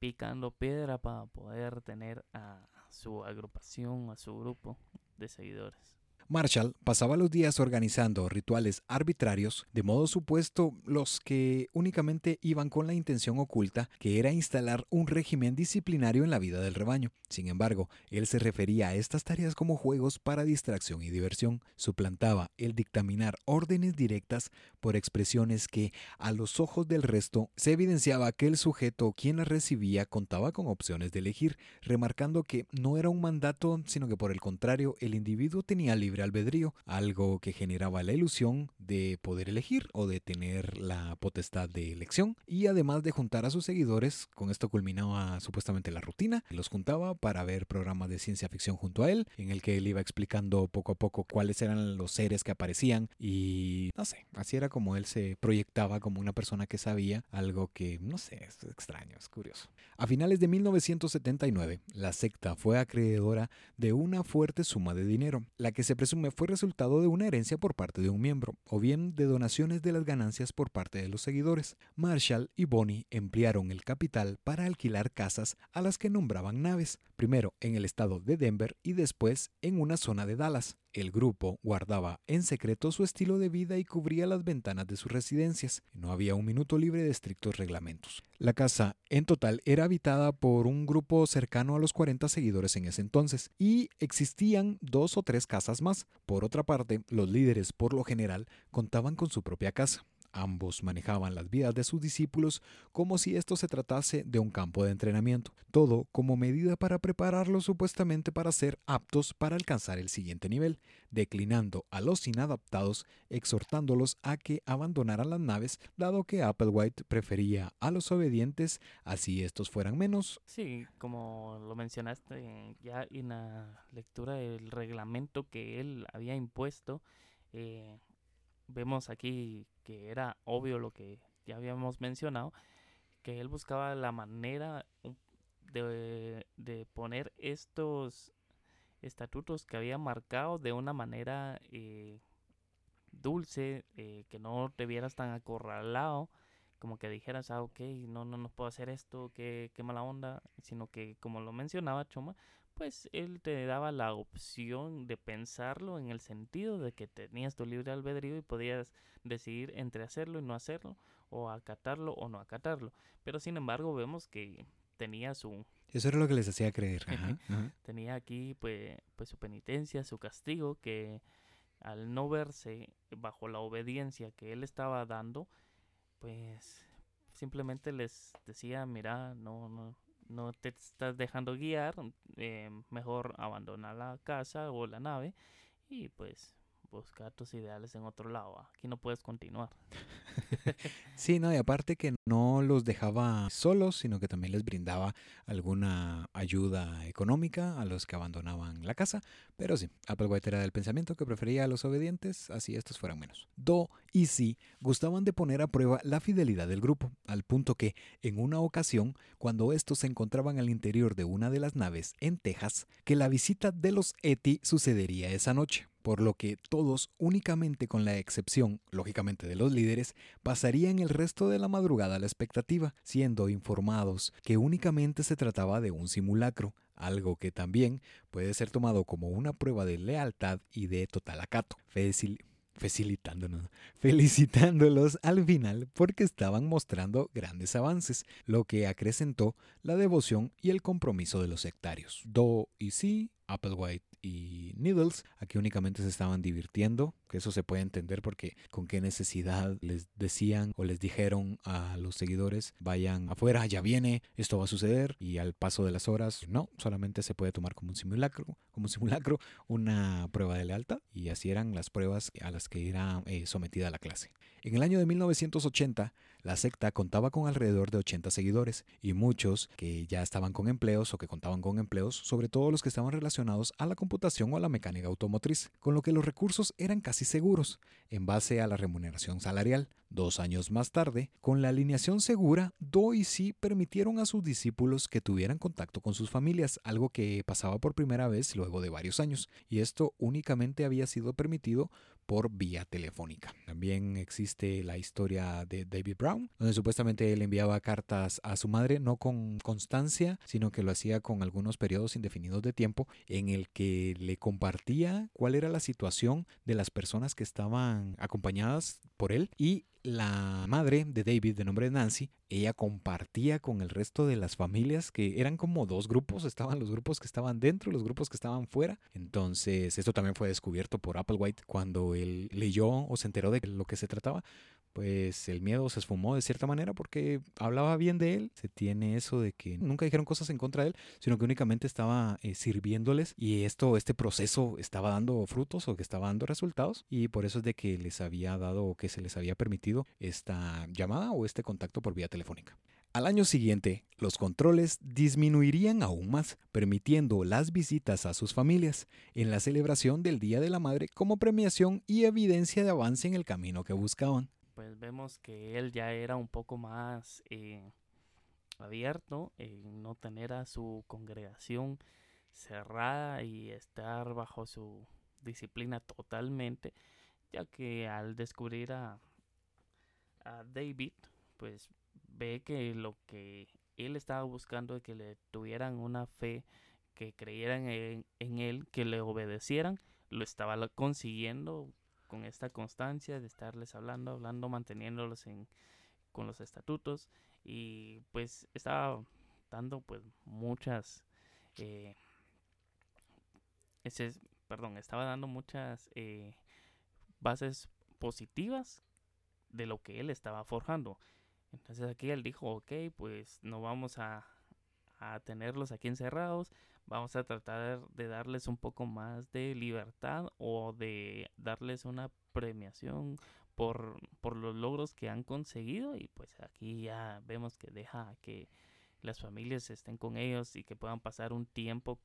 picando piedra para poder tener a su agrupación, a su grupo de seguidores. Marshall pasaba los días organizando rituales arbitrarios, de modo supuesto los que únicamente iban con la intención oculta que era instalar un régimen disciplinario en la vida del rebaño. Sin embargo, él se refería a estas tareas como juegos para distracción y diversión. Suplantaba el dictaminar órdenes directas por expresiones que, a los ojos del resto, se evidenciaba que el sujeto quien las recibía contaba con opciones de elegir, remarcando que no era un mandato, sino que por el contrario, el individuo tenía libre albedrío, algo que generaba la ilusión de poder elegir o de tener la potestad de elección y además de juntar a sus seguidores, con esto culminaba supuestamente la rutina, los juntaba para ver programas de ciencia ficción junto a él, en el que él iba explicando poco a poco cuáles eran los seres que aparecían y no sé, así era como él se proyectaba como una persona que sabía algo que no sé, es extraño, es curioso. A finales de 1979, la secta fue acreedora de una fuerte suma de dinero, la que se fue resultado de una herencia por parte de un miembro, o bien de donaciones de las ganancias por parte de los seguidores. Marshall y Bonnie emplearon el capital para alquilar casas a las que nombraban naves, primero en el estado de Denver y después en una zona de Dallas. El grupo guardaba en secreto su estilo de vida y cubría las ventanas de sus residencias. No había un minuto libre de estrictos reglamentos. La casa, en total, era habitada por un grupo cercano a los 40 seguidores en ese entonces, y existían dos o tres casas más. Por otra parte, los líderes, por lo general, contaban con su propia casa. Ambos manejaban las vidas de sus discípulos como si esto se tratase de un campo de entrenamiento, todo como medida para prepararlos supuestamente para ser aptos para alcanzar el siguiente nivel, declinando a los inadaptados, exhortándolos a que abandonaran las naves, dado que Applewhite prefería a los obedientes, así estos fueran menos. Sí, como lo mencionaste ya en la lectura del reglamento que él había impuesto, eh, vemos aquí que era obvio lo que ya habíamos mencionado, que él buscaba la manera de, de poner estos estatutos que había marcado de una manera eh, dulce, eh, que no te vieras tan acorralado, como que dijeras, ah, ok, no, no, no puedo hacer esto, qué, qué mala onda, sino que como lo mencionaba Choma, pues él te daba la opción de pensarlo en el sentido de que tenías tu libre albedrío y podías decidir entre hacerlo y no hacerlo, o acatarlo o no acatarlo. Pero sin embargo vemos que tenía su... Eso era lo que les hacía creer. <laughs> Tenía aquí pues, pues su penitencia, su castigo, que al no verse bajo la obediencia que él estaba dando, pues simplemente les decía, mira, no, no, no te estás dejando guiar, eh, mejor abandona la casa o la nave y pues buscar tus ideales en otro lado. Aquí no puedes continuar. <laughs> sí, no, y aparte que no los dejaba solos, sino que también les brindaba alguna ayuda económica a los que abandonaban la casa. Pero sí, Applewhite era del pensamiento que prefería a los obedientes, así estos fueran menos. Do y Si gustaban de poner a prueba la fidelidad del grupo, al punto que, en una ocasión, cuando estos se encontraban al interior de una de las naves en Texas, que la visita de los Eti sucedería esa noche por lo que todos, únicamente con la excepción, lógicamente, de los líderes, pasarían el resto de la madrugada a la expectativa, siendo informados que únicamente se trataba de un simulacro, algo que también puede ser tomado como una prueba de lealtad y de total acato, facilitándonos, <laughs> felicitándolos al final porque estaban mostrando grandes avances, lo que acrecentó la devoción y el compromiso de los sectarios. Do y Si, Applewhite y Needles. Aquí únicamente se estaban divirtiendo, que eso se puede entender porque con qué necesidad les decían o les dijeron a los seguidores, vayan afuera, ya viene, esto va a suceder y al paso de las horas, no, solamente se puede tomar como un simulacro, como un simulacro, una prueba de lealtad y así eran las pruebas a las que era eh, sometida la clase. En el año de 1980, la secta contaba con alrededor de 80 seguidores y muchos que ya estaban con empleos o que contaban con empleos, sobre todo los que estaban relacionados a la computación o a la mecánica automotriz, con lo que los recursos eran casi seguros en base a la remuneración salarial. Dos años más tarde, con la alineación segura, Do y Si permitieron a sus discípulos que tuvieran contacto con sus familias, algo que pasaba por primera vez luego de varios años, y esto únicamente había sido permitido por vía telefónica. También existe la historia de David Brown, donde supuestamente él enviaba cartas a su madre, no con constancia, sino que lo hacía con algunos periodos indefinidos de tiempo, en el que le compartía cuál era la situación de las personas que estaban acompañadas por él y la madre de David, de nombre Nancy, ella compartía con el resto de las familias que eran como dos grupos, estaban los grupos que estaban dentro los grupos que estaban fuera. Entonces, esto también fue descubierto por Applewhite cuando él leyó o se enteró de lo que se trataba pues el miedo se esfumó de cierta manera porque hablaba bien de él. Se tiene eso de que nunca dijeron cosas en contra de él, sino que únicamente estaba eh, sirviéndoles y esto, este proceso estaba dando frutos o que estaba dando resultados y por eso es de que les había dado o que se les había permitido esta llamada o este contacto por vía telefónica. Al año siguiente, los controles disminuirían aún más, permitiendo las visitas a sus familias en la celebración del Día de la Madre como premiación y evidencia de avance en el camino que buscaban pues vemos que él ya era un poco más eh, abierto en no tener a su congregación cerrada y estar bajo su disciplina totalmente, ya que al descubrir a, David, pues ve que lo que él estaba buscando es que le tuvieran una fe, que creyeran en él, que le obedecieran, lo estaba consiguiendo con esta constancia de estarles hablando, hablando, manteniéndolos en, con los estatutos. Y pues estaba dando pues muchas eh, perdón estaba dando muchas eh, bases positivas de lo que él estaba forjando. Entonces aquí él dijo ok pues no vamos a, a tenerlos aquí encerrados vamos a tratar de darles un poco más de libertad o de darles una premiación por, por los logros que han conseguido y pues aquí ya vemos que deja que las familias estén con ellos y que puedan pasar un tiempo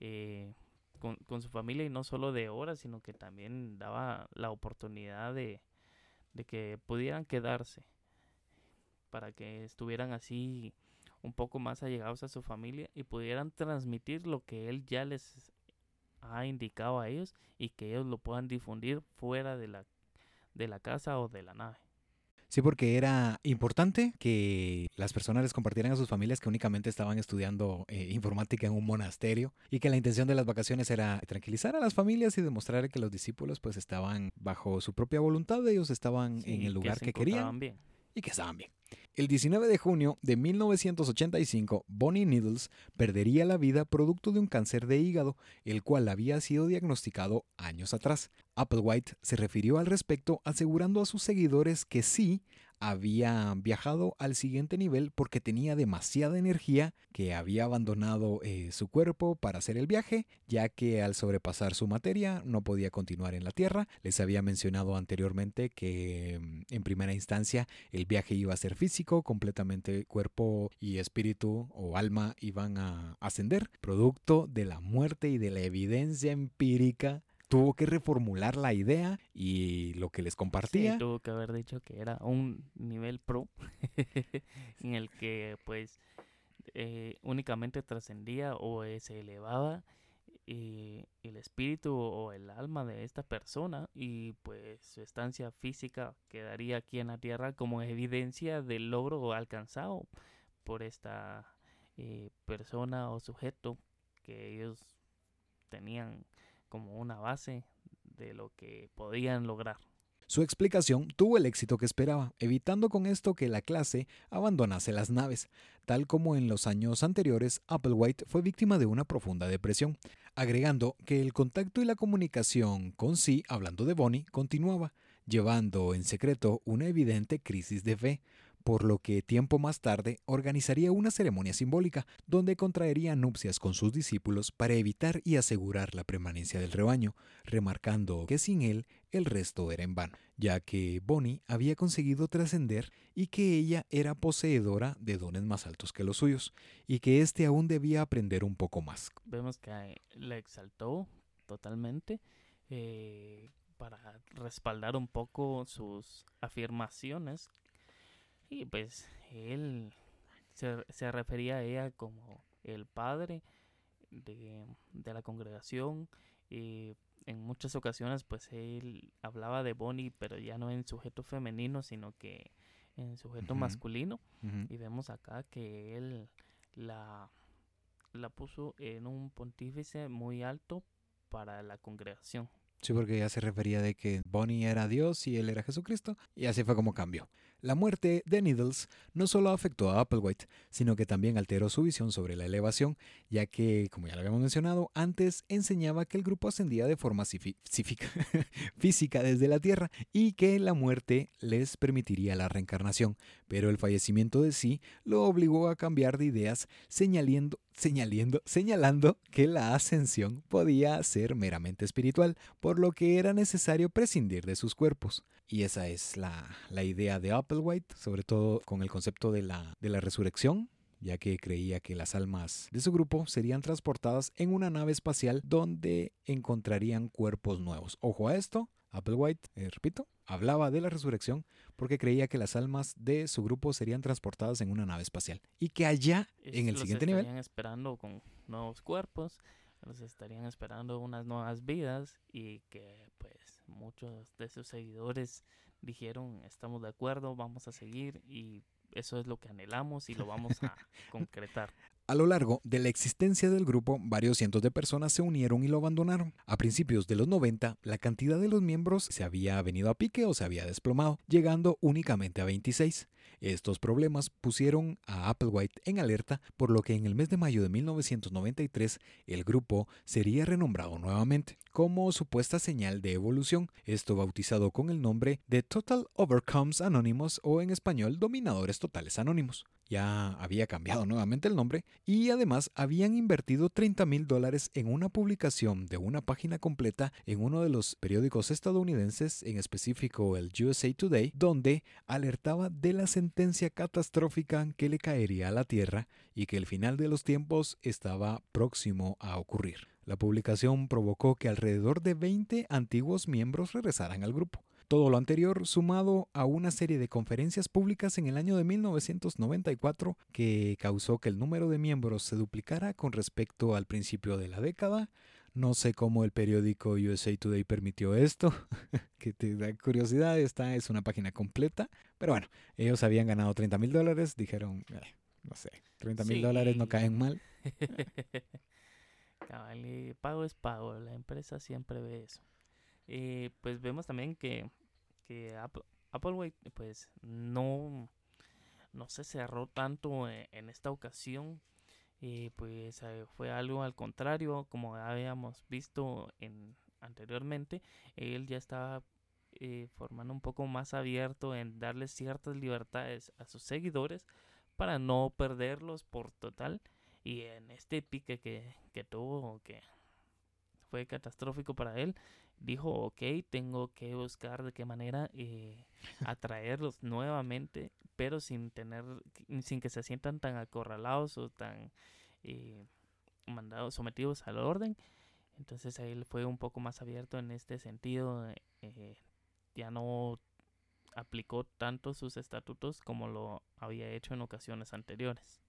eh, con, con, su familia y no solo de horas, sino que también daba la oportunidad de, de que pudieran quedarse para que estuvieran así un poco más allegados a su familia y pudieran transmitir lo que él ya les ha indicado a ellos y que ellos lo puedan difundir fuera de la, de la casa o de la nave. Sí, porque era importante que las personas les compartieran a sus familias que únicamente estaban estudiando eh, informática en un monasterio y que la intención de las vacaciones era tranquilizar a las familias y demostrar que los discípulos pues estaban bajo su propia voluntad, ellos estaban en el lugar que, que querían bien. y que estaban bien. El 19 de junio de 1985, Bonnie Needles perdería la vida producto de un cáncer de hígado, el cual había sido diagnosticado años atrás. Applewhite se refirió al respecto asegurando a sus seguidores que sí, había viajado al siguiente nivel porque tenía demasiada energía que había abandonado eh, su cuerpo para hacer el viaje, ya que al sobrepasar su materia no podía continuar en la Tierra. Les había mencionado anteriormente que mm, en primera instancia el viaje iba a ser físico, completamente cuerpo y espíritu o alma iban a ascender, producto de la muerte y de la evidencia empírica tuvo que reformular la idea y lo que les compartía. Sí, tuvo que haber dicho que era un nivel pro <laughs> en el que pues eh, únicamente trascendía o eh, se elevaba eh, el espíritu o el alma de esta persona y pues su estancia física quedaría aquí en la tierra como evidencia del logro alcanzado por esta persona o sujeto que ellos tenían como una base de lo que podían lograr. Su explicación tuvo el éxito que esperaba, evitando con esto que la clase abandonase las naves. Tal como en los años anteriores, Applewhite fue víctima de una profunda depresión, agregando que el contacto y la comunicación con sí, hablando de Bonnie, continuaba, llevando en secreto una evidente crisis de fe, por lo que tiempo más tarde organizaría una ceremonia simbólica donde contraería nupcias con sus discípulos para evitar y asegurar la permanencia del rebaño, remarcando que sin él el resto era en vano, ya que Bonnie había conseguido trascender y que ella era poseedora de dones más altos que los suyos, y que éste aún debía aprender un poco más. Vemos que la exaltó totalmente. Eh, para respaldar un poco sus afirmaciones y pues él se, se refería a ella como el padre de, la congregación y en muchas ocasiones pues él hablaba de Bonnie pero ya no en sujeto femenino sino que en sujeto masculino y vemos acá que él la, la puso en un pontífice muy alto para la congregación. Sí, porque ya se refería de que Bonnie era Dios y él era Jesucristo, y así fue como cambió. La muerte de Needles no solo afectó a Applewhite, sino que también alteró su visión sobre la elevación, ya que, como ya lo habíamos mencionado, antes enseñaba que el grupo ascendía de forma <laughs> física desde la Tierra y que la muerte les permitiría la reencarnación, pero el fallecimiento de sí lo obligó a cambiar de ideas, señalando, señalando, señalando que la ascensión podía ser meramente espiritual, por lo que era necesario prescindir de sus cuerpos. Y esa es la, idea de Applewhite, sobre todo con el concepto de la, de la resurrección, ya que creía que las almas de su grupo serían transportadas en una nave espacial donde encontrarían cuerpos nuevos. Ojo a esto, Applewhite, eh, repito, hablaba de la resurrección porque creía que las almas de su grupo serían transportadas en una nave espacial y que allá, en el siguiente nivel... Estarían esperando con nuevos cuerpos, los estarían esperando unas nuevas vidas y que pues muchos de sus seguidores dijeron estamos de acuerdo, vamos a seguir y eso es lo que anhelamos y lo vamos a <laughs> concretar. A lo largo de la existencia del grupo, varios cientos de personas se unieron y lo abandonaron. A principios de los 90, la cantidad de los miembros se había venido a pique o se había desplomado, llegando únicamente a 26. Estos problemas pusieron a Applewhite en alerta, por lo que en el mes de mayo de 1993 el grupo sería renombrado nuevamente como supuesta señal de evolución, esto bautizado con el nombre de Total Overcomes Anonymous o en español Dominadores Totales Anónimos. Ya había cambiado nuevamente el nombre y además habían invertido 30 mil dólares en una publicación de una página completa en uno de los periódicos estadounidenses, en específico el USA Today, donde alertaba de la sentencia catastrófica que le caería a la Tierra y que el final de los tiempos estaba próximo a ocurrir. La publicación provocó que alrededor de 20 antiguos miembros regresaran al grupo. Todo lo anterior sumado a una serie de conferencias públicas en el año de 1994 que causó que el número de miembros se duplicara con respecto al principio de la década. No sé cómo el periódico USA Today permitió esto, <laughs> que te da curiosidad, esta es una página completa. Pero bueno, ellos habían ganado 30 mil dólares, dijeron, eh, no sé, 30 mil dólares no caen mal. <laughs> pago es pago, la empresa siempre ve eso. Eh, pues vemos también que, que Apple, pues no, no se cerró tanto e, en, esta ocasión. Pues eh, fue algo al contrario, como habíamos visto en, anteriormente, él ya estaba eh, formando un poco más abierto en darle ciertas libertades a sus seguidores para no perderlos por total. Y en este pique que, que tuvo, que fue catastrófico para él, dijo, ok, tengo que buscar de qué manera eh, atraerlos nuevamente, pero sin tener, sin que se sientan tan acorralados o tan eh, mandados, sometidos al orden. Entonces él fue un poco más abierto en este sentido, eh, ya no aplicó tanto sus estatutos como lo había hecho en ocasiones anteriores.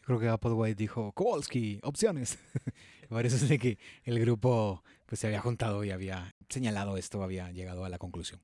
Creo que Applewhite dijo, Kowalski, opciones. <laughs> Parece que el grupo pues, se había juntado y había señalado esto, había llegado a la conclusión.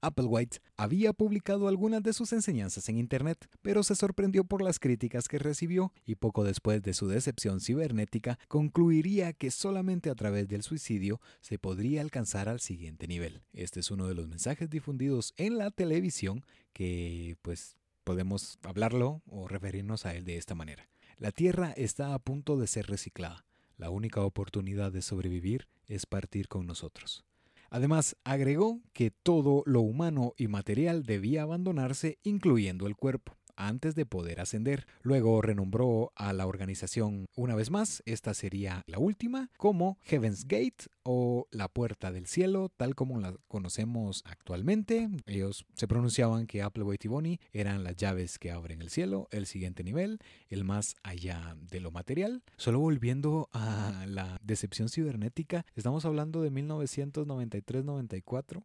Applewhite había publicado algunas de sus enseñanzas en Internet, pero se sorprendió por las críticas que recibió y poco después de su decepción cibernética concluiría que solamente a través del suicidio se podría alcanzar al siguiente nivel. Este es uno de los mensajes difundidos en la televisión que pues podemos hablarlo o referirnos a él de esta manera. La Tierra está a punto de ser reciclada. La única oportunidad de sobrevivir es partir con nosotros. Además, agregó que todo lo humano y material debía abandonarse, incluyendo el cuerpo antes de poder ascender. Luego renombró a la organización una vez más, esta sería la última, como Heaven's Gate o la Puerta del Cielo, tal como la conocemos actualmente. Ellos se pronunciaban que Applewhite y Bonnie eran las llaves que abren el cielo, el siguiente nivel, el más allá de lo material. Solo volviendo a la decepción cibernética, estamos hablando de 1993-94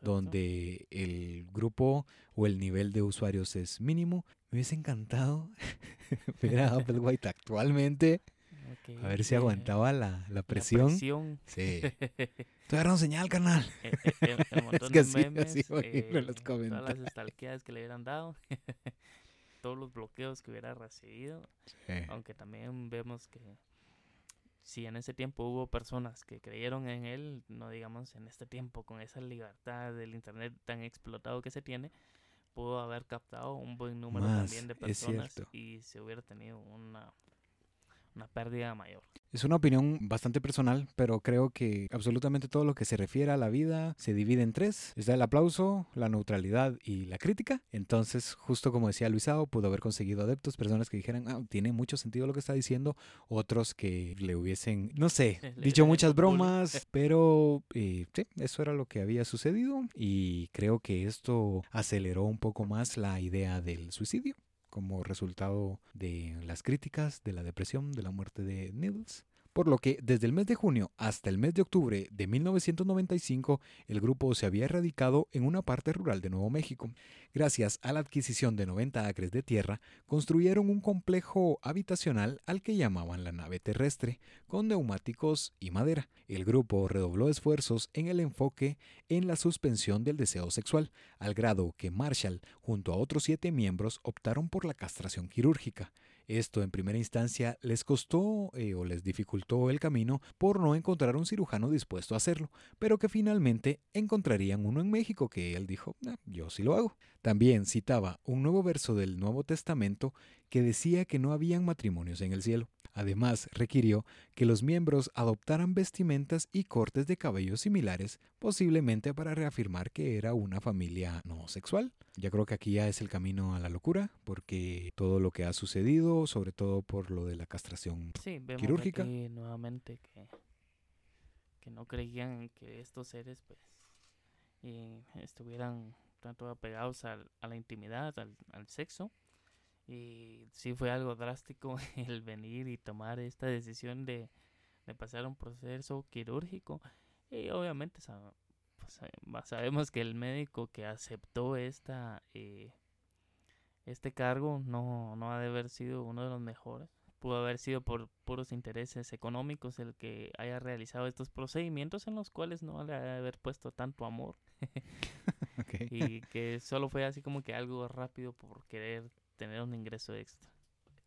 donde el grupo o el nivel de usuarios es mínimo. Me hubiese encantado <laughs> ver a <laughs> Applewhite actualmente. a ver si aguantaba la, la presión. La presión. Sí. <laughs> Te señal, el montón es que de memes, así, eh, los todas las estalqueadas que le hubieran dado. todos los bloqueos que hubiera recibido. Sí. Aunque también vemos que si en ese tiempo hubo personas que creyeron en él, no digamos en este tiempo, con esa libertad del Internet tan explotado que se tiene, pudo haber captado un buen número también de personas y se hubiera tenido una, una pérdida mayor. Es una opinión bastante personal, pero creo que absolutamente todo lo que se refiere a la vida se divide en tres. Está el aplauso, la neutralidad y la crítica. Entonces, justo como decía Luisao, pudo haber conseguido adeptos, personas que dijeran, ah, tiene mucho sentido lo que está diciendo, otros que le hubiesen, no sé, <laughs> dicho muchas bromas, <laughs> pero eh, sí, eso era lo que había sucedido y creo que esto aceleró un poco más la idea del suicidio como resultado de las críticas, de la depresión, de la muerte de Needles. Por lo que desde el mes de junio hasta el mes de octubre de 1995 el grupo se había radicado en una parte rural de Nuevo México. Gracias a la adquisición de 90 acres de tierra, construyeron un complejo habitacional al que llamaban la nave terrestre, con neumáticos y madera. El grupo redobló esfuerzos en el enfoque en la suspensión del deseo sexual, al grado que Marshall, junto a otros siete miembros, optaron por la castración quirúrgica. Esto en primera instancia les costó eh, o les dificultó el camino por no encontrar un cirujano dispuesto a hacerlo, pero que finalmente encontrarían uno en México que él dijo, ah, yo sí lo hago. También citaba un nuevo verso del Nuevo Testamento que decía que no habían matrimonios en el cielo. Además, requirió que los miembros adoptaran vestimentas y cortes de cabello similares, posiblemente para reafirmar que era una familia no sexual. Ya creo que aquí ya es el camino a la locura, porque todo lo que ha sucedido, sobre todo por lo de la castración sí, vemos quirúrgica. Aquí nuevamente que, que no creían que estos seres pues estuvieran tanto apegados a la intimidad, al sexo, y sí fue algo drástico <laughs> el venir y tomar esta decisión de, pasar un proceso quirúrgico. Y obviamente pues, eh, sabemos que el médico que aceptó esta eh, este cargo no, no ha de haber sido uno de los mejores. Pudo haber sido por puros intereses económicos el que haya realizado estos procedimientos en los cuales no le ha de haber puesto tanto amor. <laughs> y que solo fue así como que algo rápido por querer tener un ingreso extra.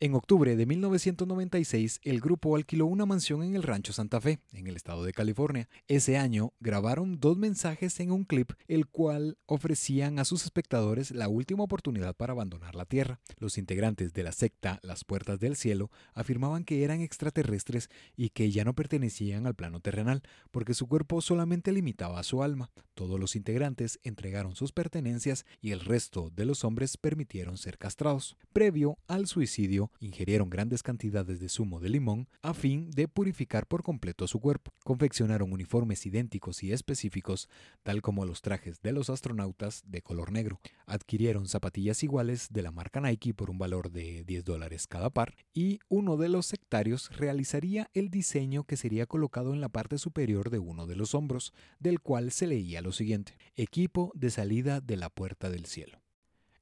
En octubre de 1996, el grupo alquiló una mansión en el Rancho Santa Fe, en el estado de California. Ese año grabaron dos mensajes en un clip, el cual ofrecían a sus espectadores la última oportunidad para abandonar la Tierra. Los integrantes de la secta Las Puertas del Cielo afirmaban que eran extraterrestres y que ya no pertenecían al plano terrenal, porque su cuerpo solamente limitaba a su alma. Todos los integrantes entregaron sus pertenencias y el resto de los hombres permitieron ser castrados. Previo al suicidio, ingerieron grandes cantidades de zumo de limón a fin de purificar por completo su cuerpo. Confeccionaron uniformes idénticos y específicos, tal como los trajes de los astronautas de color negro. Adquirieron zapatillas iguales de la marca Nike por un valor de 10 dólares cada par y uno de los sectarios realizaría el diseño que sería colocado en la parte superior de uno de los hombros, del cual se leía lo siguiente, equipo de salida de la puerta del cielo.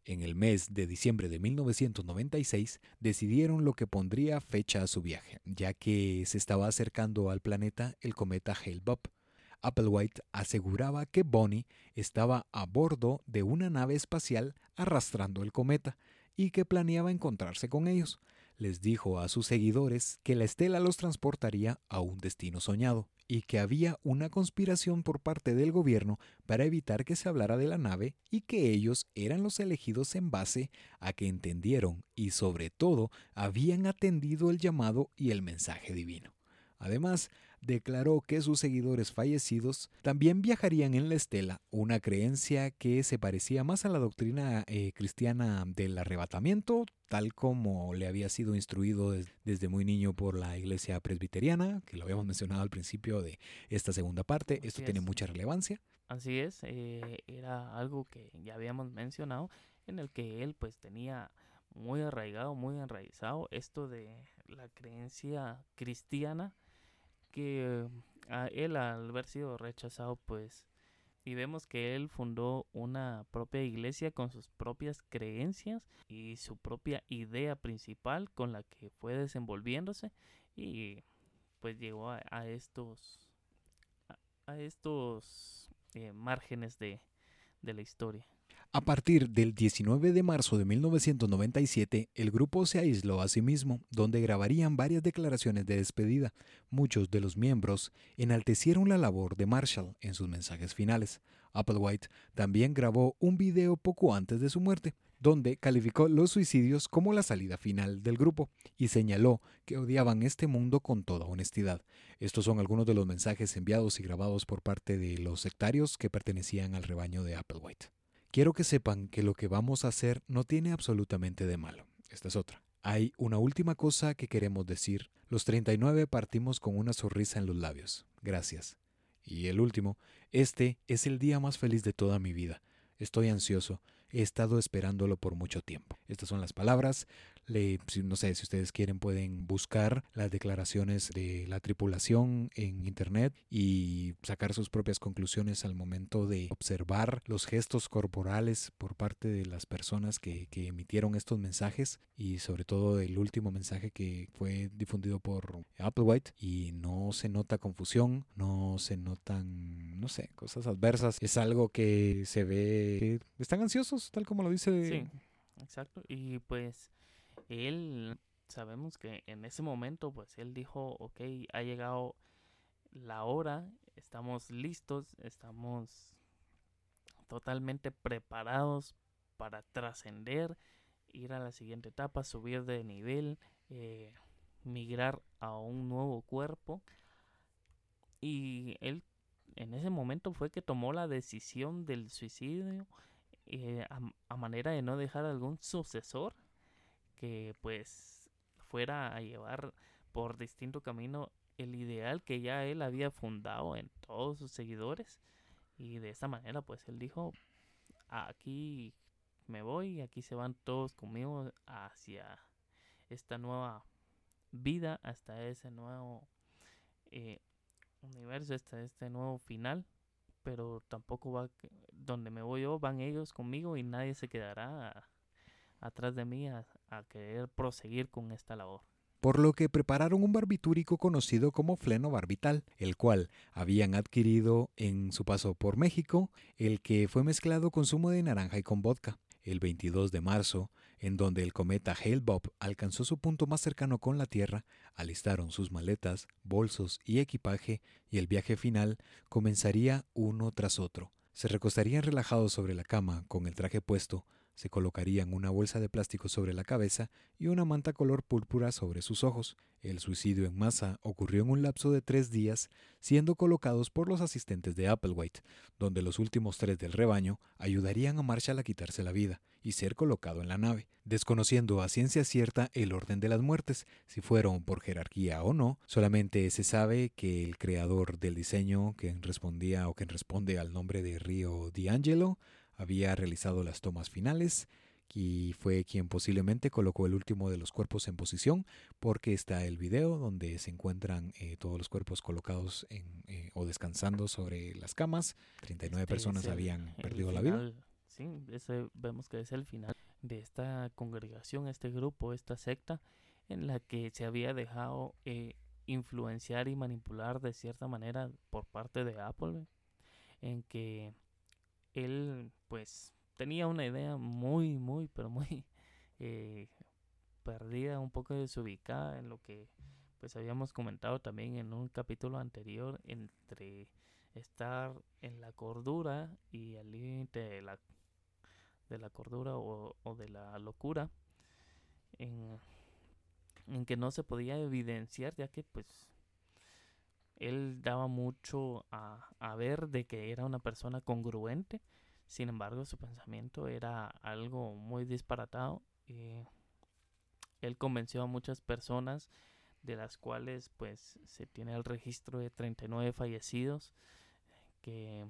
En el mes de diciembre de 1996 decidieron lo que pondría fecha a su viaje, ya que se estaba acercando al planeta el cometa Hale-Bopp. Applewhite aseguraba que Bonnie estaba a bordo de una nave espacial arrastrando el cometa y que planeaba encontrarse con ellos. Les dijo a sus seguidores que la estela los transportaría a un destino soñado y que había una conspiración por parte del gobierno para evitar que se hablara de la nave y que ellos eran los elegidos en base a que entendieron y sobre todo habían atendido el llamado y el mensaje divino. Además, declaró que sus seguidores fallecidos también viajarían en la estela, una creencia que se parecía más a la doctrina eh, cristiana del arrebatamiento, tal como le había sido instruido desde muy niño por la iglesia presbiteriana, que lo habíamos mencionado al principio de esta segunda parte. Esto tiene mucha relevancia. Así es, eh, era algo que ya habíamos mencionado, en el que él pues tenía muy arraigado, muy enraizado esto de la creencia cristiana que a él al haber sido rechazado pues y vemos que él fundó una propia iglesia con sus propias creencias y su propia idea principal con la que fue desenvolviéndose y pues llegó a, estos a, estos eh, márgenes de, de la historia. A partir del 19 de marzo de 1997, el grupo se aisló a sí mismo, donde grabarían varias declaraciones de despedida. Muchos de los miembros enaltecieron la labor de Marshall en sus mensajes finales. Applewhite también grabó un video poco antes de su muerte, donde calificó los suicidios como la salida final del grupo y señaló que odiaban este mundo con toda honestidad. Estos son algunos de los mensajes enviados y grabados por parte de los sectarios que pertenecían al rebaño de Applewhite. Quiero que sepan que lo que vamos a hacer no tiene absolutamente de malo. Esta es otra. Hay una última cosa que queremos decir. Los 39 partimos con una sonrisa en los labios. Gracias. Y el último, este es el día más feliz de toda mi vida. Estoy ansioso. He estado esperándolo por mucho tiempo. Estas son las palabras le, no sé, si ustedes quieren pueden buscar las declaraciones de la tripulación en internet y sacar sus propias conclusiones al momento de observar los gestos corporales por parte de las personas que, que emitieron estos mensajes y sobre todo el último mensaje que fue difundido por Applewhite y no se nota confusión, no se notan, no sé, cosas adversas. Es algo que se ve que están ansiosos, tal como lo dice. Sí, exacto. Y pues él, sabemos que en ese momento, pues él dijo, ok, ha llegado la hora, estamos listos, estamos totalmente preparados para trascender, ir a la siguiente etapa, subir de nivel, eh, migrar a un nuevo cuerpo. Y él en ese momento fue que tomó la decisión del suicidio eh, a, manera de no dejar algún sucesor que pues fuera a llevar por distinto camino el ideal que ya él había fundado en todos sus seguidores. Y de esta manera pues él dijo aquí me voy aquí se van todos conmigo hacia esta nueva vida hasta ese nuevo eh, universo hasta este nuevo final. Pero tampoco va donde me voy yo van ellos conmigo y nadie se quedará atrás de mí querer proseguir con esta labor por lo que prepararon un barbitúrico conocido como fleno barbital, el cual habían adquirido en su paso por México, el que fue mezclado con zumo de naranja y con vodka. El 22 de marzo, en donde el cometa Hale-Bopp alcanzó su punto más cercano con la Tierra, alistaron sus maletas, bolsos y equipaje y el viaje final comenzaría uno tras otro. Se recostarían relajados sobre la cama con el traje puesto, se colocarían una bolsa de plástico sobre la cabeza y una manta color púrpura sobre sus ojos. El suicidio en masa ocurrió en un lapso de tres días, siendo colocados por los asistentes de Applewhite, donde los últimos tres del rebaño ayudarían a Marshall a quitarse la vida y ser colocado en la nave, desconociendo a ciencia cierta el orden de las muertes, si fueron por jerarquía o no. Solamente se sabe que el creador del diseño, quien respondía o quien responde al nombre de Rio D'Angelo, había realizado las tomas finales y fue quien posiblemente colocó el último de los cuerpos en posición porque está el video donde se encuentran eh, todos los cuerpos colocados en, eh, o descansando sobre las camas. 39 este personas habían perdido la vida. Sí, ese vemos que es el final de esta congregación, este grupo, esta secta en la que se había dejado eh, influenciar y manipular de cierta manera por parte de Apple, en que él pues tenía una idea muy, muy, pero muy <laughs> eh, perdida, un poco desubicada en lo que pues habíamos comentado también en un capítulo anterior entre estar en la cordura y el límite de la, de la cordura o, de la locura en, en, que no se podía evidenciar ya que pues él daba mucho a, a ver de que era una persona congruente sin embargo, su pensamiento era algo muy disparatado. y él convenció a muchas personas, de las cuales pues se tiene el registro de 39 fallecidos, que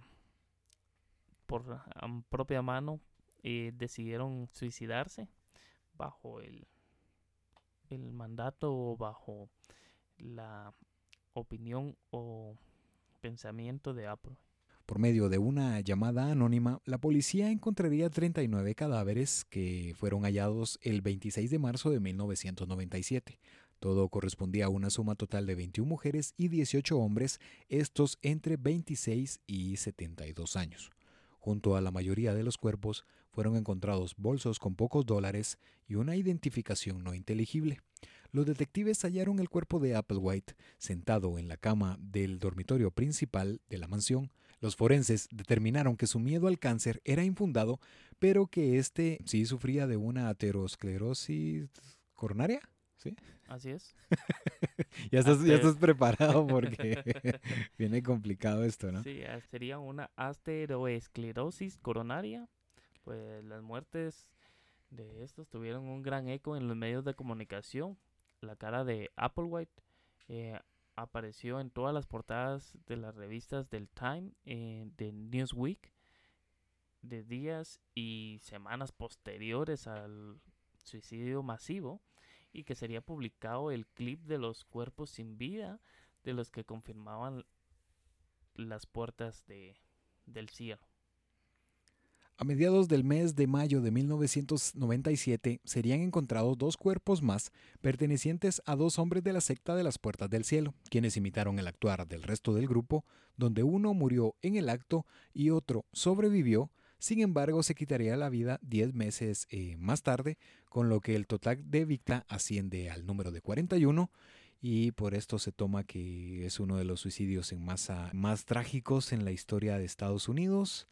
por propia mano eh, decidieron suicidarse bajo el, el mandato o bajo la opinión o pensamiento de Apple. Por medio de una llamada anónima, la policía encontraría 39 cadáveres que fueron hallados el 26 de marzo de 1997. Todo correspondía a una suma total de 21 mujeres y 18 hombres, estos entre 26 y 72 años. Junto a la mayoría de los cuerpos fueron encontrados bolsos con pocos dólares y una identificación no inteligible. Los detectives hallaron el cuerpo de Applewhite sentado en la cama del dormitorio principal de la mansión, los forenses determinaron que su miedo al cáncer era infundado, pero que éste sí sufría de una aterosclerosis coronaria. ¿Sí? Así es. <laughs> ya, estás, ya estás preparado porque <laughs> <laughs> viene complicado esto, ¿no? Sí, sería una aterosclerosis coronaria. Pues las muertes de estos tuvieron un gran eco en los medios de comunicación. La cara de Applewhite eh, apareció en todas las portadas de las revistas del Time, eh, de Newsweek, de días y semanas posteriores al suicidio masivo y que sería publicado el clip de los cuerpos sin vida de los que confirmaban las puertas de, del cielo. A mediados del mes de mayo de 1997 serían encontrados dos cuerpos más pertenecientes a dos hombres de la secta de las Puertas del Cielo, quienes imitaron el actuar del resto del grupo, donde uno murió en el acto y otro sobrevivió, sin embargo se quitaría la vida 10 meses eh, más tarde, con lo que el total de víctimas asciende al número de 41 y por esto se toma que es uno de los suicidios en masa más trágicos en la historia de Estados Unidos.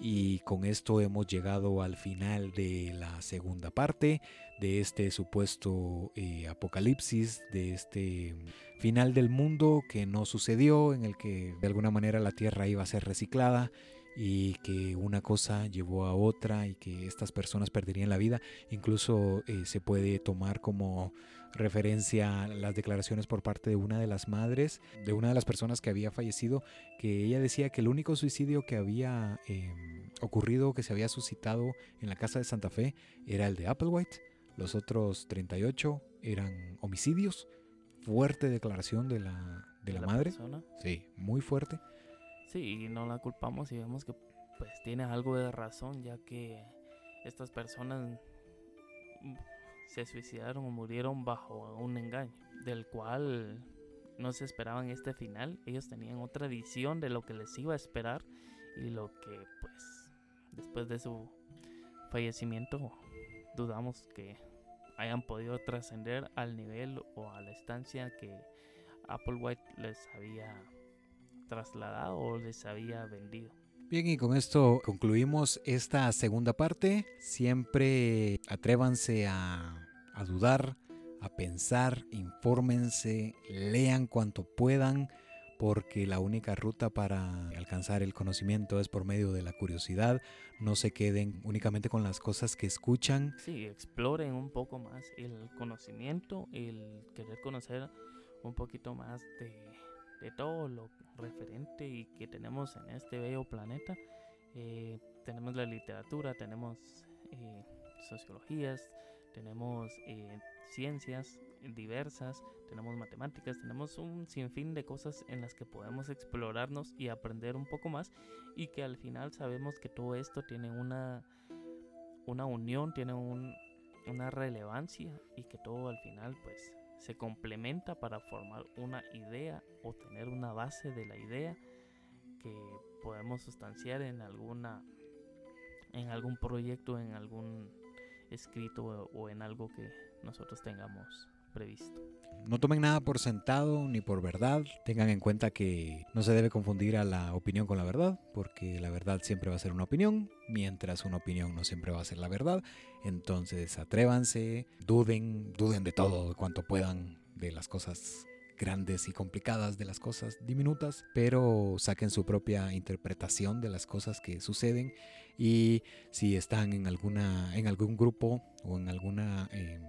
Y con esto hemos llegado al final de la segunda parte de este supuesto eh, apocalipsis, de este final del mundo que no sucedió, en el que de alguna manera la Tierra iba a ser reciclada y que una cosa llevó a otra y que estas personas perderían la vida. Incluso eh, se puede tomar como referencia a las declaraciones por parte de una de las madres, de una de las personas que había fallecido, que ella decía que el único suicidio que había em, ocurrido, que se había suscitado en la casa de Santa Fe, era el de Applewhite. Los otros 38 eran homicidios. Fuerte declaración de la, de, la, madre. Sí, muy fuerte. Sí, y no la culpamos y vemos que pues tiene algo de razón, ya que estas personas se suicidaron o murieron bajo un engaño, del cual no se esperaban este final. Ellos tenían otra visión de lo que les iba a esperar y lo que pues después de su fallecimiento dudamos que hayan podido trascender al nivel o a la estancia que Applewhite les había trasladado o les había vendido. Bien, y con esto concluimos esta segunda parte. Siempre atrévanse a, a dudar, a pensar, infórmense, lean cuanto puedan porque la única ruta para alcanzar el conocimiento es por medio de la curiosidad. No se queden únicamente con las cosas que escuchan. Sí, exploren un poco más el conocimiento, el querer conocer un poquito más de, todo lo referente y que tenemos en este bello planeta. Eh, tenemos la literatura, tenemos eh, sociologías, tenemos eh, ciencias diversas, tenemos matemáticas, tenemos un sinfín de cosas en las que podemos explorarnos y aprender un poco más y que al final sabemos que todo esto tiene una, una unión, tiene una relevancia y que todo al final pues se complementa para formar una idea o tener una base de la idea que podemos sustanciar en alguna en algún proyecto, en algún escrito o en algo que nosotros tengamos previsto. No tomen nada por sentado ni por verdad. Tengan en cuenta que no se debe confundir a la opinión con la verdad, porque la verdad siempre va a ser una opinión, mientras una opinión no siempre va a ser la verdad. Entonces atrévanse, duden, duden de todo cuanto puedan de las cosas grandes y complicadas de las cosas diminutas, pero saquen su propia interpretación de las cosas que suceden. Y si están en alguna en algún grupo o en alguna eh,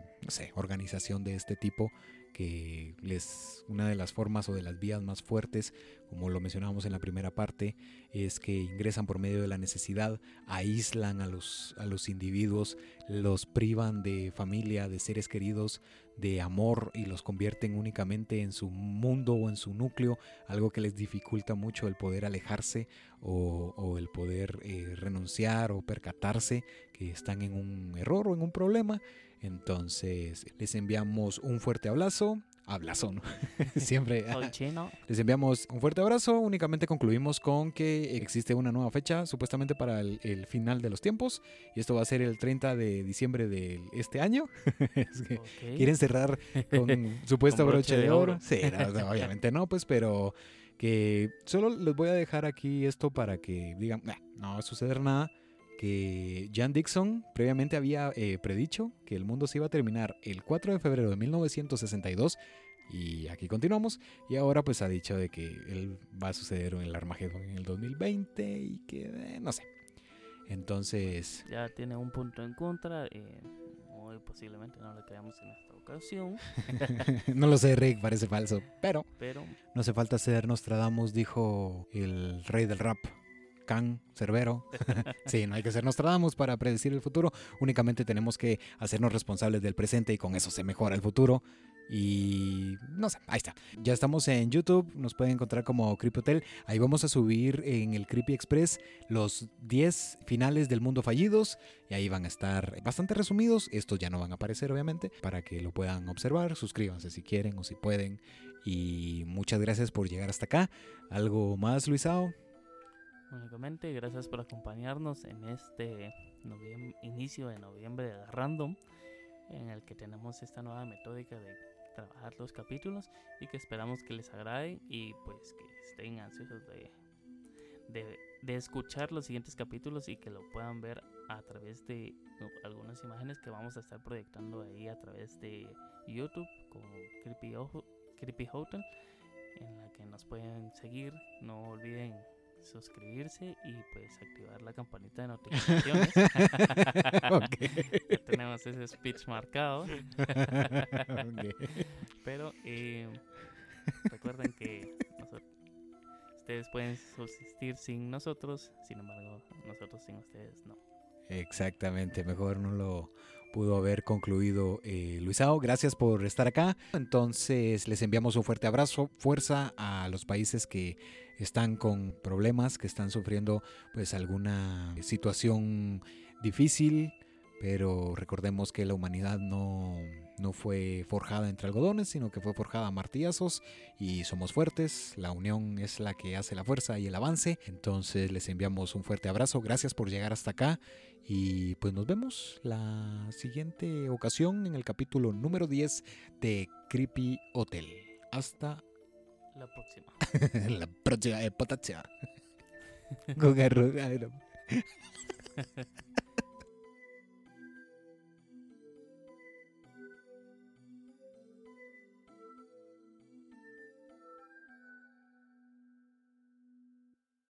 organización de este tipo que les una de las formas o de las vías más fuertes, como lo mencionábamos en la primera parte, es que ingresan por medio de la necesidad, aíslan a los, a los individuos, los privan de familia, de seres queridos, de amor y los convierten únicamente en su mundo o en su núcleo, algo que les dificulta mucho el poder alejarse o, el poder eh, renunciar o percatarse que están en un error o en un problema. Entonces, les enviamos un fuerte abrazo. ¿no? <laughs> Siempre. les enviamos un fuerte abrazo. Únicamente concluimos con que existe una nueva fecha, supuestamente para el, final de los tiempos. Y esto va a ser el 30 de diciembre de este año. <laughs> Quieren cerrar con <laughs> supuesto broche, de oro. Sí, obviamente no, pues, pero que solo les voy a dejar aquí esto para que digan, no va a suceder nada que Jan Dixon previamente había eh, predicho que el mundo se iba a terminar el 4 de febrero de 1962 y aquí continuamos y ahora pues ha dicho de que él va a suceder en el Armagedón en el 2020 y que eh, no sé. Entonces... Ya tiene un punto en contra. Eh, muy posiblemente no le creamos en esta ocasión. <laughs> no lo sé, Rick, parece falso. Pero, pero no hace falta ser Nostradamus, dijo el rey del rap. Can, Cerbero. <laughs> sí, no hay que ser Nostradamus para predecir el futuro. Únicamente tenemos que hacernos responsables del presente y con eso se mejora el futuro. Y no sé, ahí está. Ya estamos en YouTube, nos pueden encontrar como Creepy Hotel. Ahí vamos a subir en el Creepy Express los 10 finales del mundo fallidos. Y ahí van a estar bastante resumidos. Estos ya no van a aparecer, obviamente, para que lo puedan observar. Suscríbanse si quieren o si pueden. Y muchas gracias por llegar hasta acá. ¿Algo más, Luisao? Únicamente. Gracias por acompañarnos en este inicio de noviembre de Random, en el que tenemos esta nueva metódica de trabajar los capítulos y que esperamos que les agrade y pues que estén ansiosos de, de, escuchar los siguientes capítulos y que lo puedan ver a través de algunas imágenes que vamos a estar proyectando ahí a través de YouTube con Creepy, Creepy Hotel en la que nos pueden seguir. No olviden suscribirse y pues activar la campanita de <laughs> notificaciones. tenemos ese speech marcado. Pero eh, recuerden que ustedes pueden subsistir sin nosotros, sin embargo, nosotros sin ustedes no. Exactamente, mejor no lo pudo haber concluido eh, Luisao. Gracias por estar acá. Entonces les enviamos un fuerte abrazo, fuerza a los países que están con problemas, que están sufriendo pues alguna situación difícil, pero recordemos que la humanidad no, no fue forjada entre algodones, sino que fue forjada a martillazos y somos fuertes, la unión es la que hace la fuerza y el avance, entonces les enviamos un fuerte abrazo, gracias por llegar hasta acá y pues nos vemos la siguiente ocasión en el capítulo número 10 de Creepy Hotel. Hasta la próxima. <laughs> la próxima, eh, <laughs> <laughs>